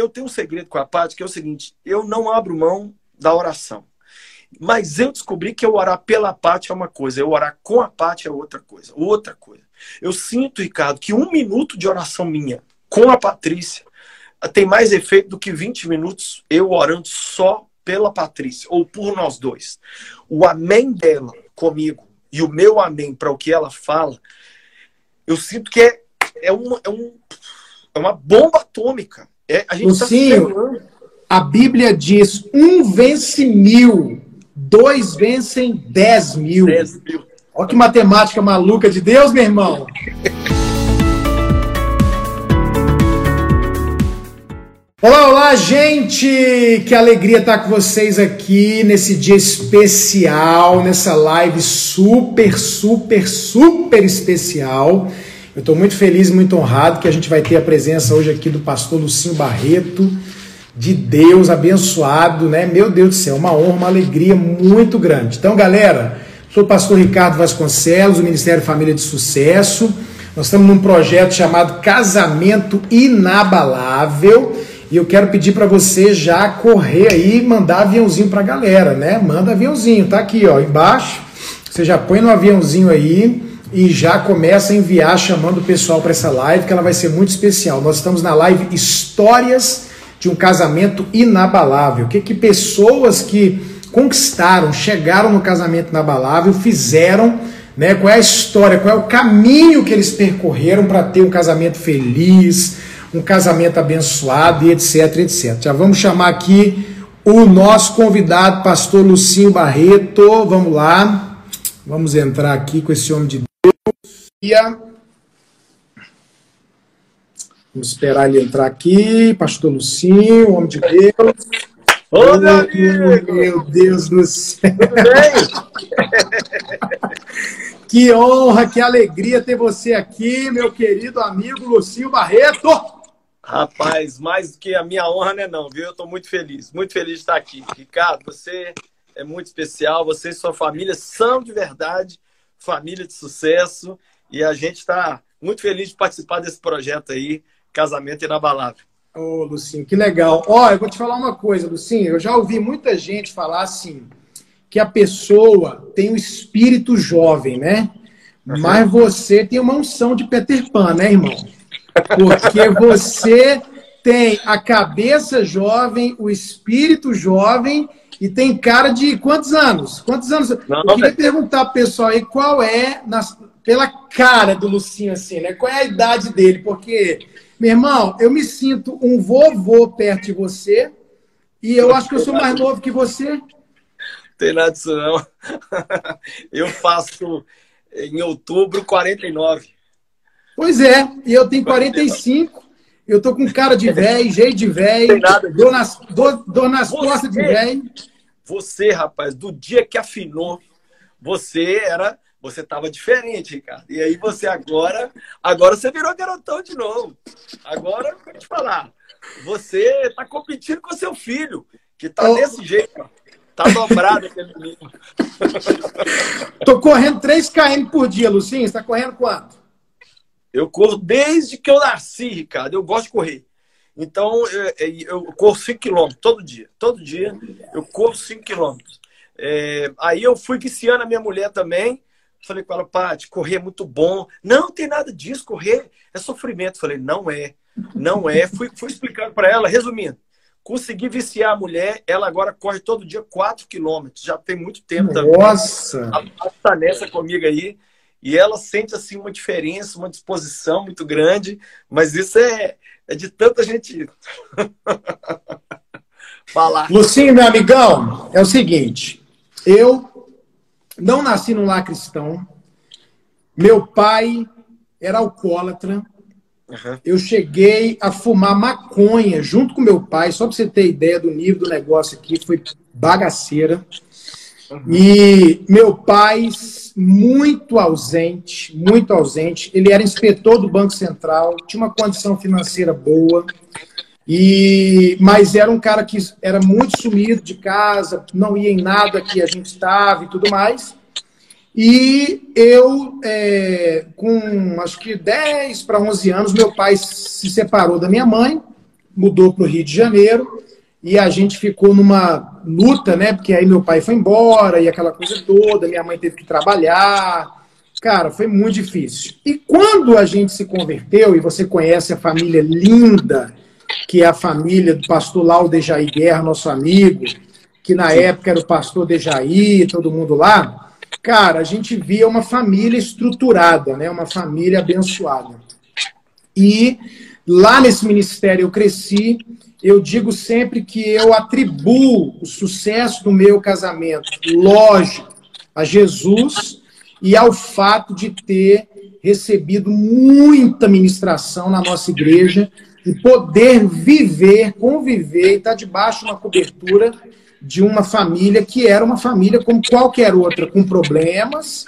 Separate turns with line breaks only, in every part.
eu tenho um segredo com a Paty, que é o seguinte: eu não abro mão da oração. Mas eu descobri que eu orar pela Paty é uma coisa, eu orar com a Paty é outra coisa. Outra coisa. Eu sinto, Ricardo, que um minuto de oração minha com a Patrícia tem mais efeito do que 20 minutos eu orando só pela Patrícia, ou por nós dois. O amém dela comigo e o meu amém para o que ela fala, eu sinto que é, é, uma, é, um, é uma bomba atômica. É,
a gente tá a Bíblia diz: um vence mil, dois vencem dez mil. Dez mil. Olha que matemática maluca de Deus, meu irmão. Olá, olá, gente! Que alegria estar com vocês aqui nesse dia especial, nessa live super, super, super especial. Eu estou muito feliz, muito honrado que a gente vai ter a presença hoje aqui do pastor Lucinho Barreto, de Deus abençoado, né? Meu Deus do céu, uma honra, uma alegria muito grande. Então, galera, sou o pastor Ricardo Vasconcelos, do Ministério Família de Sucesso. Nós estamos num projeto chamado Casamento Inabalável. E eu quero pedir para você já correr aí e mandar aviãozinho para a galera, né? Manda aviãozinho, tá aqui, ó, embaixo. Você já põe no aviãozinho aí e já começa a enviar chamando o pessoal para essa live, que ela vai ser muito especial. Nós estamos na live Histórias de um Casamento Inabalável. O que, que pessoas que conquistaram, chegaram no casamento inabalável, fizeram, né? Qual é a história, qual é o caminho que eles percorreram para ter um casamento feliz, um casamento abençoado e etc, etc. Já vamos chamar aqui o nosso convidado, pastor Lucinho Barreto. Vamos lá. Vamos entrar aqui com esse homem de Vamos esperar ele entrar aqui. Pastor Lucinho, homem de Deus.
Ô, meu amigo!
Meu Deus do céu! Tudo bem? que honra, que alegria ter você aqui, meu querido amigo Lucinho Barreto!
Rapaz, mais do que a minha honra, né, não, viu? Eu estou muito feliz, muito feliz de estar aqui. Ricardo, você é muito especial, você e sua família são de verdade família de sucesso. E a gente está muito feliz de participar desse projeto aí, Casamento Inabalável.
Ô, oh, Lucinho, que legal. Ó, oh, eu vou te falar uma coisa, Lucinho. Eu já ouvi muita gente falar assim, que a pessoa tem um espírito jovem, né? Uhum. Mas você tem uma unção de Peter Pan, né, irmão? Porque você tem a cabeça jovem, o espírito jovem e tem cara de quantos anos? Quantos anos? Não, eu queria perguntar pro pessoal aí qual é, nas, pela cara do Lucinho, assim, né? Qual é a idade dele? Porque, meu irmão, eu me sinto um vovô perto de você e eu acho que eu sou mais novo que você.
Tem nada disso, não. Eu faço em outubro 49.
Pois é, e eu tenho 45. Eu tô com cara de velho, jeito de velho, dor nas, dor, dor nas costas de velho.
Você, rapaz, do dia que afinou, você era. Você tava diferente, Ricardo. E aí você agora. Agora você virou garotão de novo. Agora, vou te falar. Você tá competindo com seu filho, que tá oh. desse jeito, ó. Tá dobrado aquele menino.
Tô correndo 3 km por dia, Lucinho. Você tá correndo quanto?
Eu corro desde que eu nasci, Ricardo. Eu gosto de correr. Então, eu, eu corro 5 quilômetros todo dia. Todo dia eu corro 5 quilômetros. É, aí eu fui viciando a minha mulher também. Falei com ela, Paty, correr é muito bom. Não, tem nada disso, correr é sofrimento. Falei, não é, não é. Fui, fui explicando para ela, resumindo. Consegui viciar a mulher, ela agora corre todo dia 4 quilômetros. Já tem muito tempo
também. Nossa!
Ela está nessa comigo aí. E ela sente assim uma diferença, uma disposição muito grande, mas isso é, é de tanta gente falar.
Lucinho, meu amigão, é o seguinte: eu não nasci num lar cristão. Meu pai era alcoólatra. Uhum. Eu cheguei a fumar maconha junto com meu pai, só para você ter ideia do nível do negócio aqui, foi bagaceira. Uhum. E meu pai, muito ausente, muito ausente. Ele era inspetor do Banco Central, tinha uma condição financeira boa, e mas era um cara que era muito sumido de casa, não ia em nada que a gente estava e tudo mais. E eu, é, com acho que 10 para 11 anos, meu pai se separou da minha mãe, mudou para o Rio de Janeiro e a gente ficou numa luta, né? Porque aí meu pai foi embora e aquela coisa toda, minha mãe teve que trabalhar. Cara, foi muito difícil. E quando a gente se converteu, e você conhece a família linda, que é a família do pastor Laudejaí Guerra, nosso amigo, que na época era o pastor Dejaí, todo mundo lá, cara, a gente via uma família estruturada, né? uma família abençoada. E lá nesse ministério eu cresci, eu digo sempre que eu atribuo o sucesso do meu casamento, lógico, a Jesus e ao fato de ter recebido muita ministração na nossa igreja e poder viver, conviver e estar debaixo de uma cobertura de uma família que era uma família como qualquer outra, com problemas,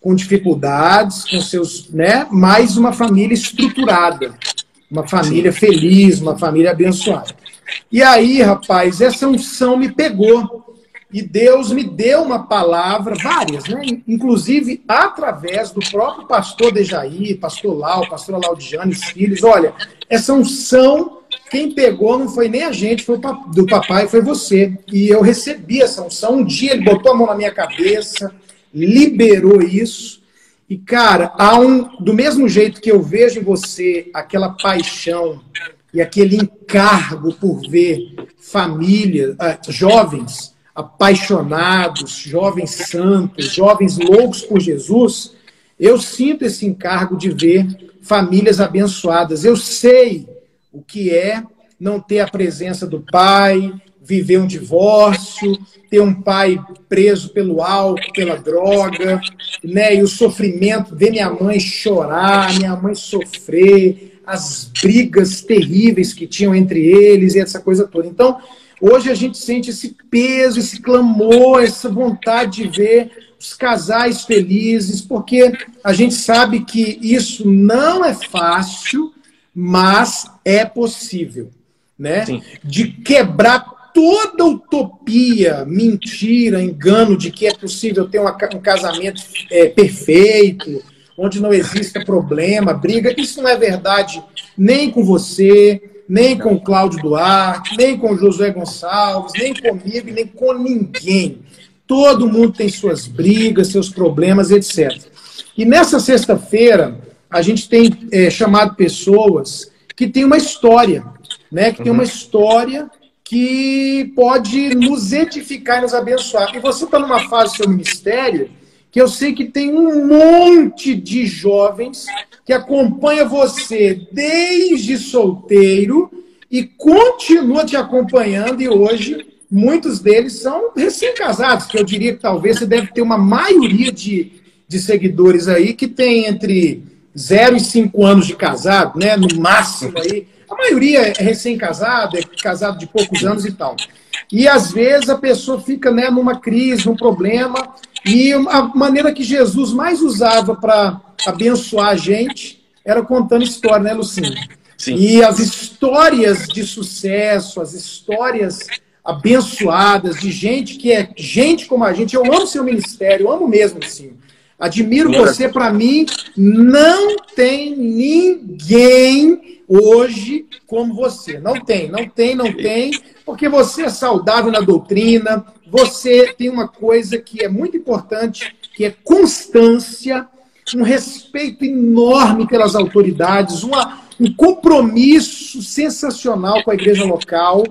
com dificuldades, com seus, né, mas uma família estruturada, uma família feliz, uma família abençoada. E aí, rapaz, essa unção me pegou. E Deus me deu uma palavra, várias, né? Inclusive através do próprio pastor Dejaí, pastor Lau, pastor Laudiane, filhos. Olha, essa unção, quem pegou não foi nem a gente, foi do papai, foi você. E eu recebi essa unção. Um dia ele botou a mão na minha cabeça, liberou isso. E, cara, há um, do mesmo jeito que eu vejo em você aquela paixão e aquele encargo por ver família, uh, jovens apaixonados, jovens santos, jovens loucos por Jesus, eu sinto esse encargo de ver famílias abençoadas. Eu sei o que é não ter a presença do pai, viver um divórcio, ter um pai preso pelo álcool, pela droga, né? E o sofrimento, ver minha mãe chorar, minha mãe sofrer, as brigas terríveis que tinham entre eles e essa coisa toda. Então, Hoje a gente sente esse peso, esse clamor, essa vontade de ver os casais felizes, porque a gente sabe que isso não é fácil, mas é possível, né? Sim. De quebrar toda utopia, mentira, engano de que é possível ter um casamento é, perfeito, onde não exista problema, briga. Isso não é verdade nem com você, nem com Cláudio Duarte, nem com Josué Gonçalves, nem comigo, nem com ninguém. Todo mundo tem suas brigas, seus problemas, etc. E nessa sexta-feira, a gente tem é, chamado pessoas que têm uma história, né? Que uhum. tem uma história que pode nos edificar e nos abençoar. E você está numa fase do seu ministério que eu sei que tem um monte de jovens que acompanha você desde solteiro e continua te acompanhando e hoje muitos deles são recém-casados, que eu diria que talvez você deve ter uma maioria de, de seguidores aí que tem entre 0 e 5 anos de casado, né, no máximo aí. A maioria é recém-casado, é casado de poucos anos e tal. E às vezes a pessoa fica né, numa crise, num problema, e a maneira que Jesus mais usava para abençoar a gente era contando história, né, Lucinho? Sim. E as histórias de sucesso, as histórias abençoadas de gente que é gente como a gente. Eu amo seu ministério, eu amo mesmo, Lucinho. Admiro você, para mim, não tem ninguém hoje como você. Não tem, não tem, não tem, porque você é saudável na doutrina, você tem uma coisa que é muito importante, que é constância, um respeito enorme pelas autoridades, uma, um compromisso sensacional com a igreja local.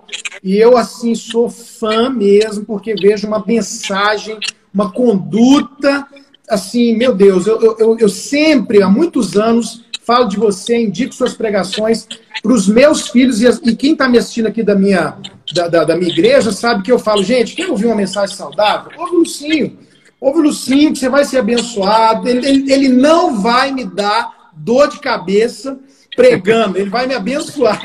E eu, assim, sou fã mesmo, porque vejo uma mensagem, uma conduta, assim, meu Deus, eu, eu, eu sempre, há muitos anos, falo de você, indico suas pregações para os meus filhos e, e quem está me assistindo aqui da minha, da, da, da, minha igreja sabe que eu falo, gente, quer ouvir uma mensagem saudável? Ouve o Lucinho. Ouve o Lucinho que você vai ser abençoado. Ele, ele, ele não vai me dar dor de cabeça pregando, ele vai me abençoar.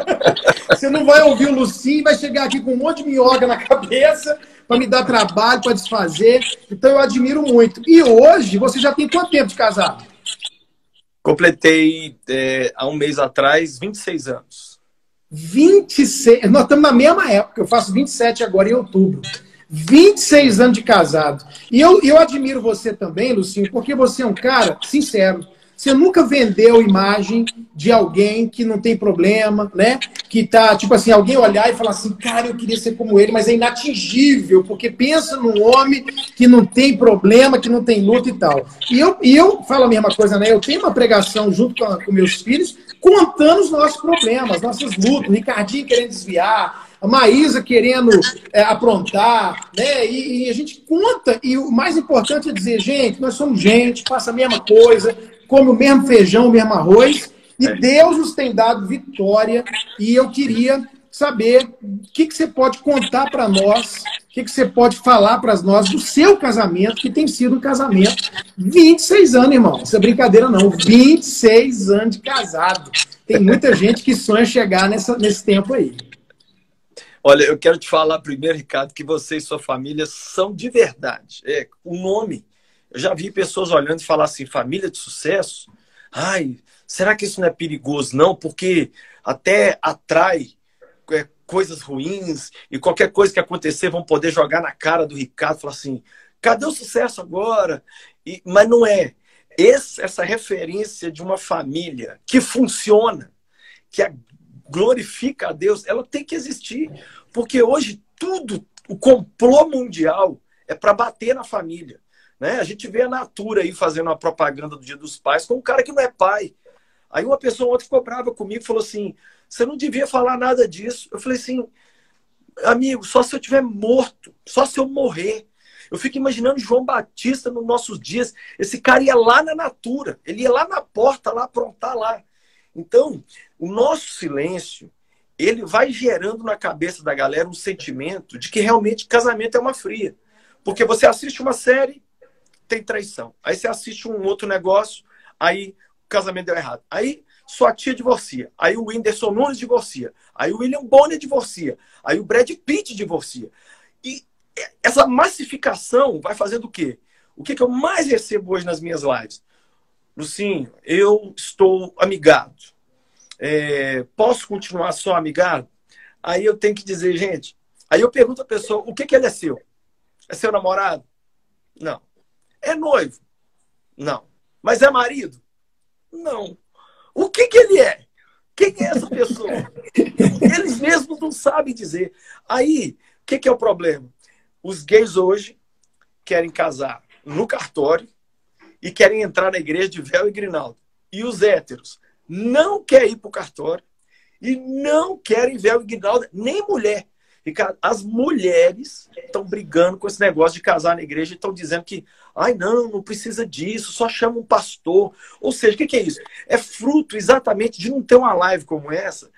você não vai ouvir o Lucinho vai chegar aqui com um monte de minhoca na cabeça para me dar trabalho, para desfazer. Então eu admiro muito. E hoje, você já tem quanto tempo de casado?
Completei é, há um mês atrás 26 anos.
26. Nós estamos na mesma época, eu faço 27 agora em outubro. 26 anos de casado. E eu, eu admiro você também, Lucinho, porque você é um cara sincero. Você nunca vendeu imagem de alguém que não tem problema, né? que tá, tipo assim, alguém olhar e falar assim, cara, eu queria ser como ele, mas é inatingível, porque pensa num homem que não tem problema, que não tem luta e tal. E eu, e eu falo a mesma coisa, né? Eu tenho uma pregação junto com, com meus filhos, contando os nossos problemas, nossas lutas, Ricardinho querendo desviar, a Maísa querendo é, aprontar, né? E, e, a gente conta, e o mais importante é dizer, gente, nós somos gente, passa a mesma coisa, come o mesmo feijão, o mesmo arroz, e é. Deus nos tem dado vitória. E eu queria saber o que, que você pode contar para nós, o que, que você pode falar para nós do seu casamento, que tem sido um casamento 26 anos, irmão. Isso é brincadeira, não. 26 anos de casado. Tem muita gente que sonha chegar nessa, nesse tempo aí.
Olha, eu quero te falar primeiro, Ricardo, que você e sua família são de verdade. É, o nome. Eu já vi pessoas olhando e falar assim, família de sucesso. Ai, será que isso não é perigoso? Não, porque até atrai é, coisas ruins e qualquer coisa que acontecer vão poder jogar na cara do Ricardo, falar assim, cadê o sucesso agora? E, mas não é. Esse, essa referência de uma família que funciona, que a, glorifica a Deus, ela tem que existir. Porque hoje tudo, o complô mundial é para bater na família. Né? A gente vê a Natura aí fazendo a propaganda do Dia dos Pais com um cara que não é pai. Aí uma pessoa outra ficou brava comigo falou assim: você não devia falar nada disso. Eu falei assim, amigo, só se eu tiver morto, só se eu morrer. Eu fico imaginando João Batista nos nossos dias. Esse cara ia lá na natura, ele ia lá na porta, lá aprontar lá. Então, o nosso silêncio, ele vai gerando na cabeça da galera um sentimento de que realmente casamento é uma fria. Porque você assiste uma série, tem traição. Aí você assiste um outro negócio, aí casamento deu errado. Aí sua tia divorcia. Aí o Whindersson Nunes divorcia. Aí o William Bonner divorcia. Aí o Brad Pitt divorcia. E essa massificação vai fazendo o quê? O que, que eu mais recebo hoje nas minhas lives? Lucinho, eu estou amigado. É, posso continuar só amigado? Aí eu tenho que dizer, gente. Aí eu pergunto a pessoa, o que, que ele é seu? É seu namorado? Não. É noivo? Não. Mas é marido? Não. O que, que ele é? Quem é essa pessoa? Eles mesmos não sabem dizer. Aí, o que, que é o problema? Os gays hoje querem casar no cartório e querem entrar na igreja de véu e grinaldo. E os héteros não querem ir para o cartório e não querem véu e grinaldo, nem mulher. As mulheres estão brigando com esse negócio de casar na igreja e estão dizendo que, ai, não, não precisa disso, só chama um pastor. Ou seja, o que, que é isso? É fruto exatamente de não ter uma live como essa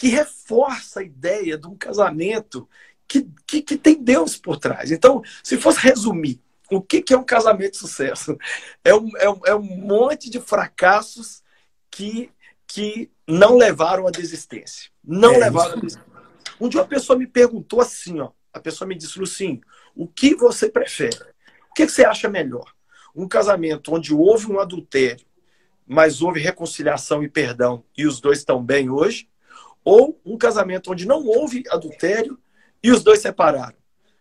que reforça a ideia de um casamento que, que, que tem Deus por trás. Então, se fosse resumir, o que, que é um casamento de sucesso? É um, é um, é um monte de fracassos que, que não levaram à desistência. Não é levaram isso. à desistência. Um dia uma pessoa me perguntou assim, ó. A pessoa me disse, Lucinho, o que você prefere? O que você acha melhor? Um casamento onde houve um adultério, mas houve reconciliação e perdão e os dois estão bem hoje? Ou um casamento onde não houve adultério e os dois separaram?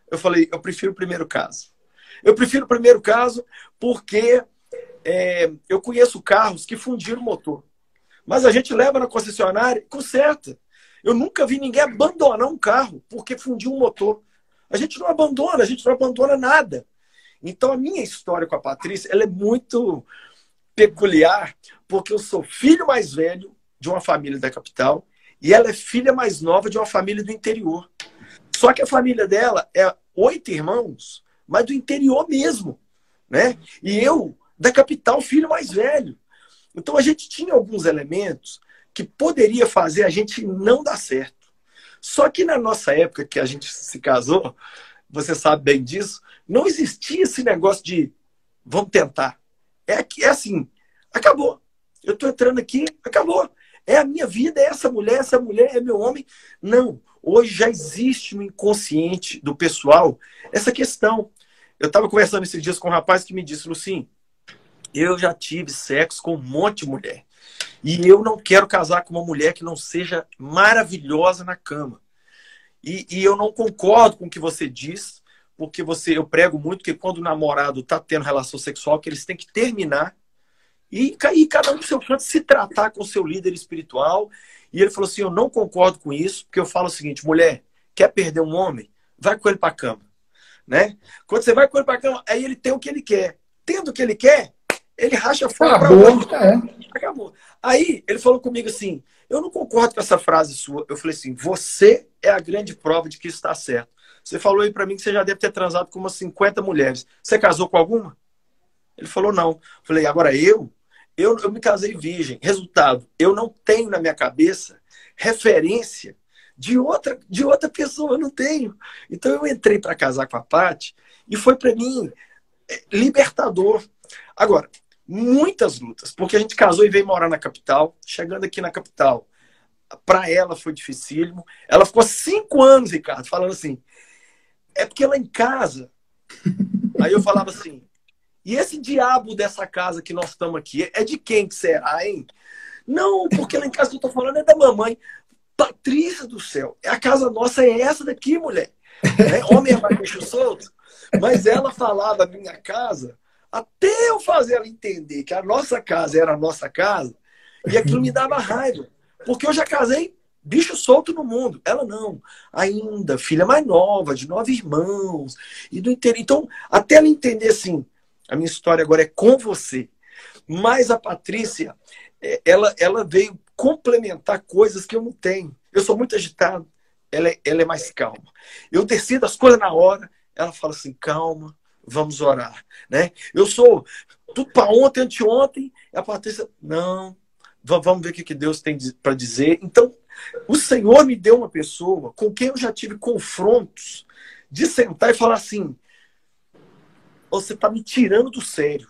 Eu falei, eu prefiro o primeiro caso. Eu prefiro o primeiro caso porque é, eu conheço carros que fundiram o motor. Mas a gente leva na concessionária e conserta. Eu nunca vi ninguém abandonar um carro porque fundiu um motor. A gente não abandona, a gente não abandona nada. Então a minha história com a Patrícia, ela é muito peculiar, porque eu sou filho mais velho de uma família da capital e ela é filha mais nova de uma família do interior. Só que a família dela é oito irmãos, mas do interior mesmo, né? E eu da capital, filho mais velho. Então a gente tinha alguns elementos que poderia fazer a gente não dar certo. Só que na nossa época que a gente se casou, você sabe bem disso, não existia esse negócio de vamos tentar. É é assim, acabou. Eu estou entrando aqui, acabou. É a minha vida, é essa mulher, essa mulher é meu homem. Não. Hoje já existe no inconsciente do pessoal essa questão. Eu estava conversando esses dias com um rapaz que me disse, Lucim, eu já tive sexo com um monte de mulher. E eu não quero casar com uma mulher que não seja maravilhosa na cama. E, e eu não concordo com o que você diz, porque você eu prego muito que quando o namorado está tendo relação sexual, que eles têm que terminar, e, cada um do seu canto se tratar com o seu líder espiritual. E ele falou assim: Eu não concordo com isso, porque eu falo o seguinte: mulher, quer perder um homem? Vai com ele para cama. Né? Quando você vai com ele para cama, aí ele tem o que ele quer. Tendo o que ele quer, ele racha fora
Acabou, é.
Acabou. Aí ele falou comigo assim: Eu não concordo com essa frase sua. Eu falei assim: Você é a grande prova de que isso está certo. Você falou aí para mim que você já deve ter transado com umas 50 mulheres. Você casou com alguma? Ele falou: Não. Eu falei: Agora eu eu, eu me casei virgem. Resultado, eu não tenho na minha cabeça referência de outra, de outra pessoa, eu não tenho. Então eu entrei para casar com a Paty e foi para mim é, libertador. Agora, muitas lutas, porque a gente casou e veio morar na capital. Chegando aqui na capital, para ela foi dificílimo. Ela ficou cinco anos, Ricardo, falando assim: é porque lá em casa. Aí eu falava assim: e esse diabo dessa casa que nós estamos aqui, é de quem que será, hein? Não, porque lá em casa que eu tô falando é da mamãe. Patrícia do céu, a casa nossa é essa daqui, mulher. É, homem é mais solto. Mas ela falava minha casa, até eu fazer ela entender que a nossa casa era a nossa casa, e aquilo me dava raiva. Porque eu já casei bicho solto no mundo. Ela não. Ainda, filha mais nova, de nove irmãos. E do interior. Então, até ela entender assim, a minha história agora é com você. Mas a Patrícia, é, ela, ela veio complementar coisas que eu não tenho. Eu sou muito agitado, ela é, ela é mais calma. Eu decido as coisas na hora, ela fala assim: calma, vamos orar. Né? Eu sou tudo para ontem, anteontem, a Patrícia, não, vamos ver o que Deus tem para dizer. Então, o Senhor me deu uma pessoa com quem eu já tive confrontos de sentar e falar assim: você está me tirando do sério.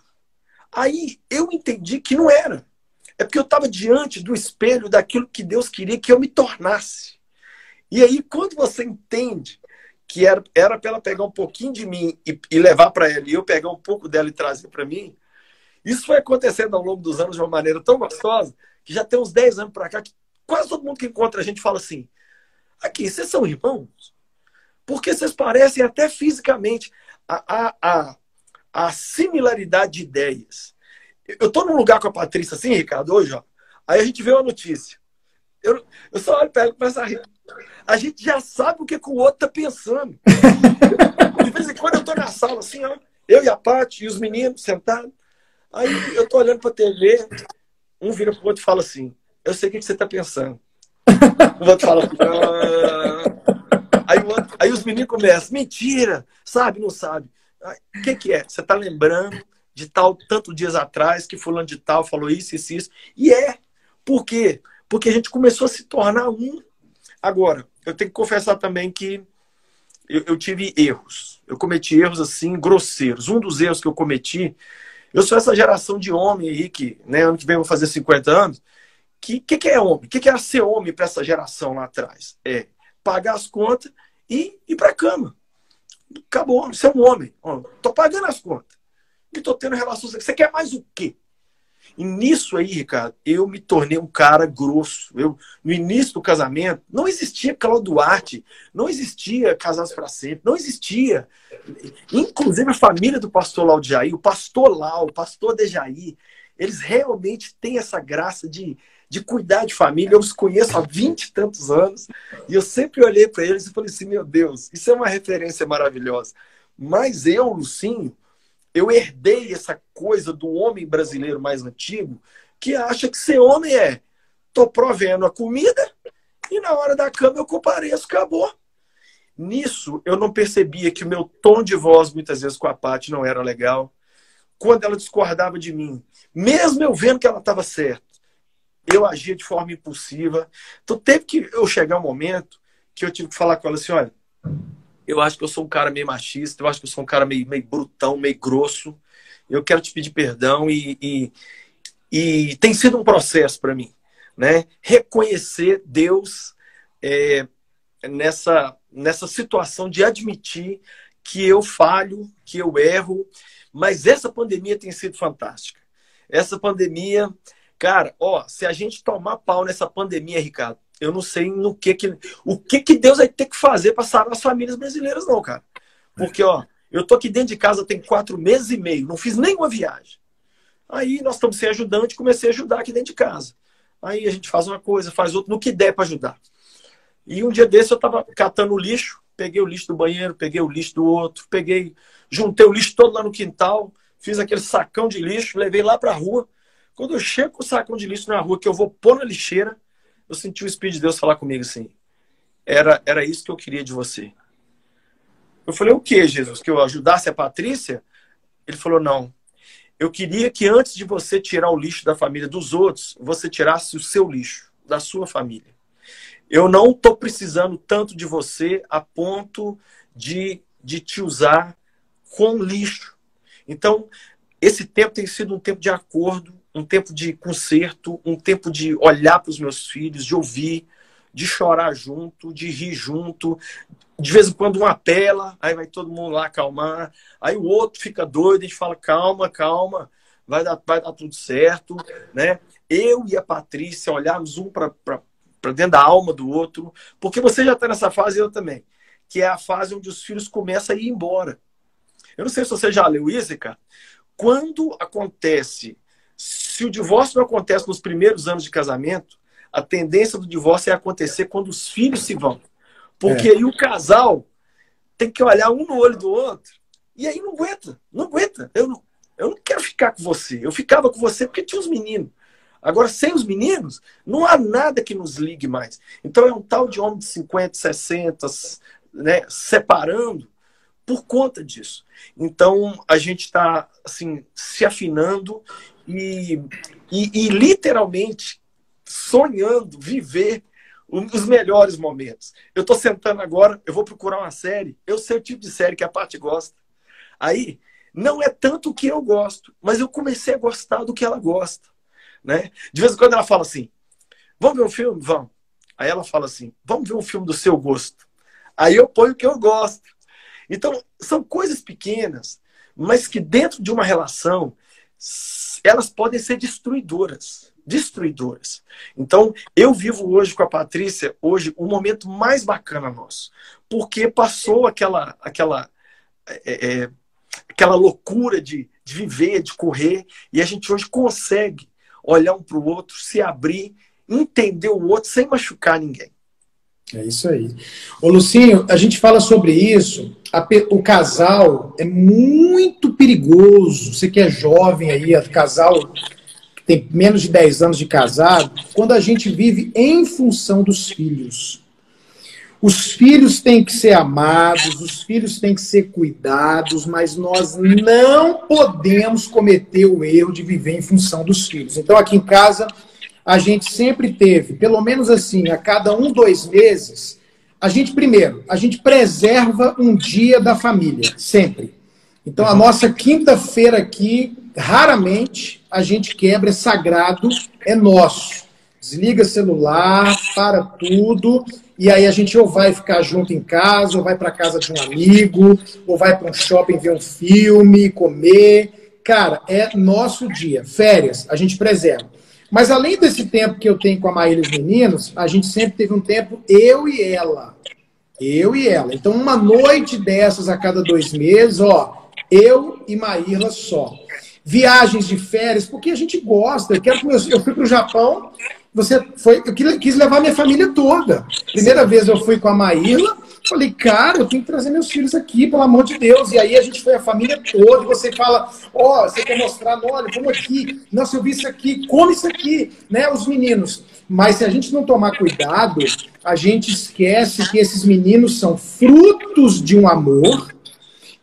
Aí eu entendi que não era. É porque eu estava diante do espelho daquilo que Deus queria que eu me tornasse. E aí, quando você entende que era para ela pegar um pouquinho de mim e, e levar para ela, e eu pegar um pouco dela e trazer para mim, isso foi acontecendo ao longo dos anos de uma maneira tão gostosa que já tem uns 10 anos para cá que quase todo mundo que encontra a gente fala assim: aqui, vocês são irmãos? Porque vocês parecem até fisicamente. A, a, a, a similaridade de ideias. Eu estou num lugar com a Patrícia assim, Ricardo, hoje, ó. Aí a gente vê uma notícia. Eu, eu só olho para ela e começo a rir. A gente já sabe o que, que o outro está pensando. De vez em quando eu estou na sala assim, ó, eu e a Paty e os meninos sentados. Aí eu estou olhando para a TV, um vira para o outro e fala assim: Eu sei o que, que você está pensando. O outro fala. Ah. Aí, outro, aí os meninos começam: Mentira, sabe, não sabe. O que, que é? Você está lembrando de tal, tanto dias atrás, que fulano de tal falou isso, isso, isso. E é. Por quê? Porque a gente começou a se tornar um. Agora, eu tenho que confessar também que eu, eu tive erros. Eu cometi erros, assim, grosseiros. Um dos erros que eu cometi, eu sou essa geração de homem aí que, né, ano que vem eu vou fazer 50 anos. Que que, que é homem? Que, que era ser homem para essa geração lá atrás? É pagar as contas e ir para cama. Acabou, você é um homem. Tô pagando as contas. E tô tendo relações. Você quer mais o quê? E nisso aí, Ricardo, eu me tornei um cara grosso. Eu, no início do casamento, não existia Cláudio Duarte, não existia Casados para Sempre, não existia. Inclusive a família do pastor Laudiaí, o pastor Lau, o pastor Dejaí, eles realmente têm essa graça de de cuidar de família. Eu os conheço há 20 e tantos anos e eu sempre olhei para eles e falei assim: meu Deus, isso é uma referência maravilhosa. Mas eu, Lucinho, eu herdei essa coisa do homem brasileiro mais antigo que acha que ser homem é tô provendo a comida e na hora da cama eu compareço, acabou. Nisso, eu não percebia que o meu tom de voz, muitas vezes com a Paty, não era legal. Quando ela discordava de mim, mesmo eu vendo que ela estava certa, eu agia de forma impulsiva. Então teve que eu chegar um momento que eu tive que falar com ela assim, olha, eu acho que eu sou um cara meio machista, eu acho que eu sou um cara meio, meio brutão, meio grosso. Eu quero te pedir perdão e, e, e tem sido um processo para mim, né? Reconhecer Deus é, nessa nessa situação de admitir que eu falho, que eu erro, mas essa pandemia tem sido fantástica. Essa pandemia Cara, ó, se a gente tomar pau nessa pandemia, Ricardo, eu não sei no que que o que que Deus vai ter que fazer para salvar as famílias brasileiras, não, cara. Porque, ó, eu tô aqui dentro de casa tem quatro meses e meio, não fiz nenhuma viagem. Aí nós estamos sem ajudante, comecei a ajudar aqui dentro de casa. Aí a gente faz uma coisa, faz outra, no que der para ajudar. E um dia desse eu estava catando o lixo, peguei o lixo do banheiro, peguei o lixo do outro, peguei, juntei o lixo todo lá no quintal, fiz aquele sacão de lixo, levei lá para a rua. Quando eu chego com o sacão de lixo na rua, que eu vou pôr na lixeira, eu senti o Espírito de Deus falar comigo assim: era, era isso que eu queria de você. Eu falei: o que, Jesus? Que eu ajudasse a Patrícia? Ele falou: não. Eu queria que antes de você tirar o lixo da família dos outros, você tirasse o seu lixo, da sua família. Eu não estou precisando tanto de você a ponto de, de te usar com lixo. Então, esse tempo tem sido um tempo de acordo, um tempo de conserto, um tempo de olhar para os meus filhos, de ouvir, de chorar junto, de rir junto. De vez em quando uma apela, aí vai todo mundo lá acalmar. Aí o outro fica doido, a gente fala, calma, calma, vai dar, vai dar tudo certo. Né? Eu e a Patrícia olharmos um para dentro da alma do outro, porque você já está nessa fase eu também, que é a fase onde os filhos começam a ir embora. Eu não sei se você já leu isso, cara. Quando acontece se o divórcio não acontece nos primeiros anos de casamento, a tendência do divórcio é acontecer quando os filhos se vão. Porque é. aí o casal tem que olhar um no olho do outro. E aí não aguenta, não aguenta. Eu não, eu não quero ficar com você. Eu ficava com você porque tinha os meninos. Agora, sem os meninos, não há nada que nos ligue mais. Então é um tal de homem de 50, 60, né, separando por conta disso. Então a gente está assim, se afinando e, e, e literalmente sonhando viver os melhores momentos. Eu estou sentando agora, eu vou procurar uma série, eu sei o tipo de série que a Paty gosta. Aí, não é tanto o que eu gosto, mas eu comecei a gostar do que ela gosta. Né? De vez em quando ela fala assim: vamos ver um filme? Vamos. Aí ela fala assim: vamos ver um filme do seu gosto. Aí eu ponho o que eu gosto. Então, são coisas pequenas, mas que dentro de uma relação elas podem ser destruidoras. Destruidoras. Então, eu vivo hoje com a Patrícia, hoje, um momento mais bacana nosso. Porque passou aquela, aquela, é, é, aquela loucura de, de viver, de correr, e a gente hoje consegue olhar um para o outro, se abrir, entender o outro sem machucar ninguém.
É isso aí. Ô, Lucinho, a gente fala sobre isso. A, o casal é muito perigoso. Você que é jovem aí, é casal que tem menos de 10 anos de casado, quando a gente vive em função dos filhos. Os filhos têm que ser amados, os filhos têm que ser cuidados, mas nós não podemos cometer o erro de viver em função dos filhos. Então, aqui em casa, a gente sempre teve, pelo menos assim, a cada um, dois meses, a gente, primeiro, a gente preserva um dia da família, sempre. Então, a nossa quinta-feira aqui, raramente a gente quebra, é sagrado, é nosso. Desliga celular, para tudo, e aí a gente ou vai ficar junto em casa, ou vai para casa de um amigo, ou vai para um shopping ver um filme, comer. Cara, é nosso dia. Férias, a gente preserva. Mas além desse tempo que eu tenho com a Maíra e os meninos, a gente sempre teve um tempo eu e ela. Eu e ela. Então, uma noite dessas a cada dois meses, ó, eu e Maíra só. Viagens de férias, porque a gente gosta. Eu, quero eu fui para o Japão, você foi, eu quis levar minha família toda. Primeira vez eu fui com a Maíra, Falei, cara, eu tenho que trazer meus filhos aqui, pelo amor de Deus. E aí a gente foi a família toda, você fala, ó, oh, você quer mostrar, olha, vamos aqui, nossa, eu vi isso aqui, come isso aqui, né, os meninos. Mas se a gente não tomar cuidado, a gente esquece que esses meninos são frutos de um amor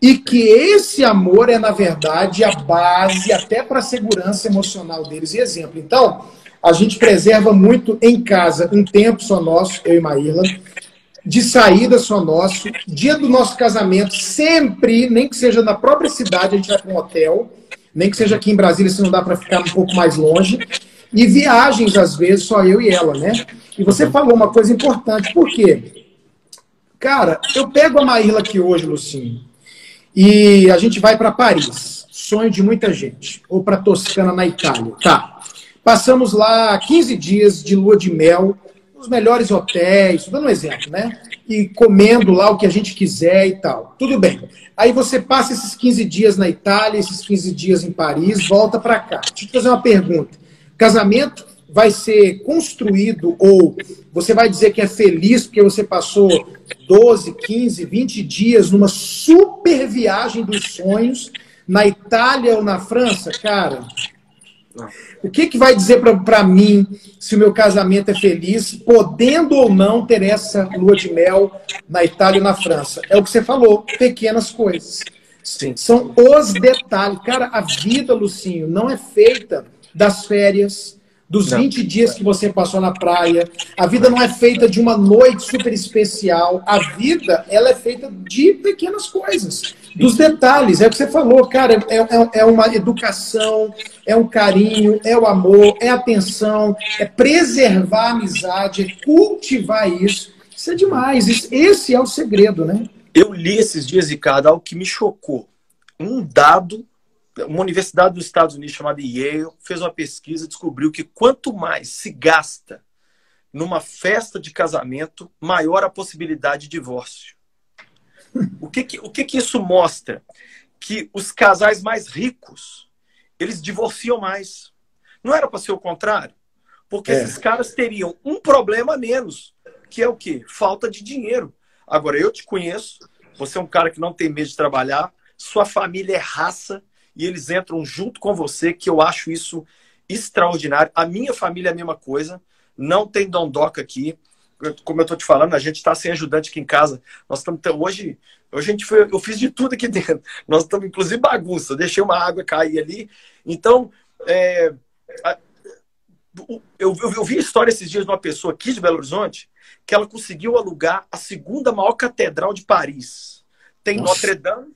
e que esse amor é, na verdade, a base até para a segurança emocional deles. E exemplo. Então, a gente preserva muito em casa um tempo só nosso, eu e Maíla de saída só nosso. Dia do nosso casamento, sempre, nem que seja na própria cidade, a gente vai para um hotel. Nem que seja aqui em Brasília, se não dá para ficar um pouco mais longe. E viagens, às vezes, só eu e ela, né? E você falou uma coisa importante, por quê? Cara, eu pego a Maíla aqui hoje, Lucinho, e a gente vai para Paris. Sonho de muita gente. Ou para Toscana, na Itália. Tá. Passamos lá 15 dias de lua de mel nos melhores hotéis, dando um exemplo, né? E comendo lá o que a gente quiser e tal. Tudo bem. Aí você passa esses 15 dias na Itália, esses 15 dias em Paris, volta para cá. Deixa eu te fazer uma pergunta. Casamento vai ser construído ou você vai dizer que é feliz porque você passou 12, 15, 20 dias numa super viagem dos sonhos na Itália ou na França? Cara, o que, que vai dizer para mim se o meu casamento é feliz, podendo ou não ter essa lua de mel na Itália ou na França? É o que você falou, pequenas coisas. Sim. São os detalhes. Cara, a vida, Lucinho, não é feita das férias, dos não. 20 dias que você passou na praia. A vida não é feita de uma noite super especial. A vida, ela é feita de pequenas coisas, dos detalhes. É o que você falou, cara. É, é, é uma educação, é um carinho, é o amor, é atenção, é preservar a amizade, é cultivar isso. Isso é demais. Esse é o segredo, né?
Eu li esses dias, Ricardo, algo que me chocou. Um dado uma universidade dos Estados Unidos chamada Yale fez uma pesquisa e descobriu que quanto mais se gasta numa festa de casamento, maior a possibilidade de divórcio. O que que, o que, que isso mostra? Que os casais mais ricos, eles divorciam mais. Não era para ser o contrário? Porque é. esses caras teriam um problema a menos, que é o quê? Falta de dinheiro. Agora, eu te conheço, você é um cara que não tem medo de trabalhar, sua família é raça, e eles entram junto com você, que eu acho isso extraordinário. A minha família é a mesma coisa, não tem dondoca aqui. Como eu estou te falando, a gente está sem ajudante aqui em casa. Nós estamos hoje, hoje a gente foi, eu fiz de tudo aqui dentro. Nós estamos inclusive bagunça. Deixei uma água cair ali. Então, é, a, eu, eu, eu, vi a história esses dias de uma pessoa aqui de Belo Horizonte que ela conseguiu alugar a segunda maior catedral de Paris. Tem Nossa. Notre Dame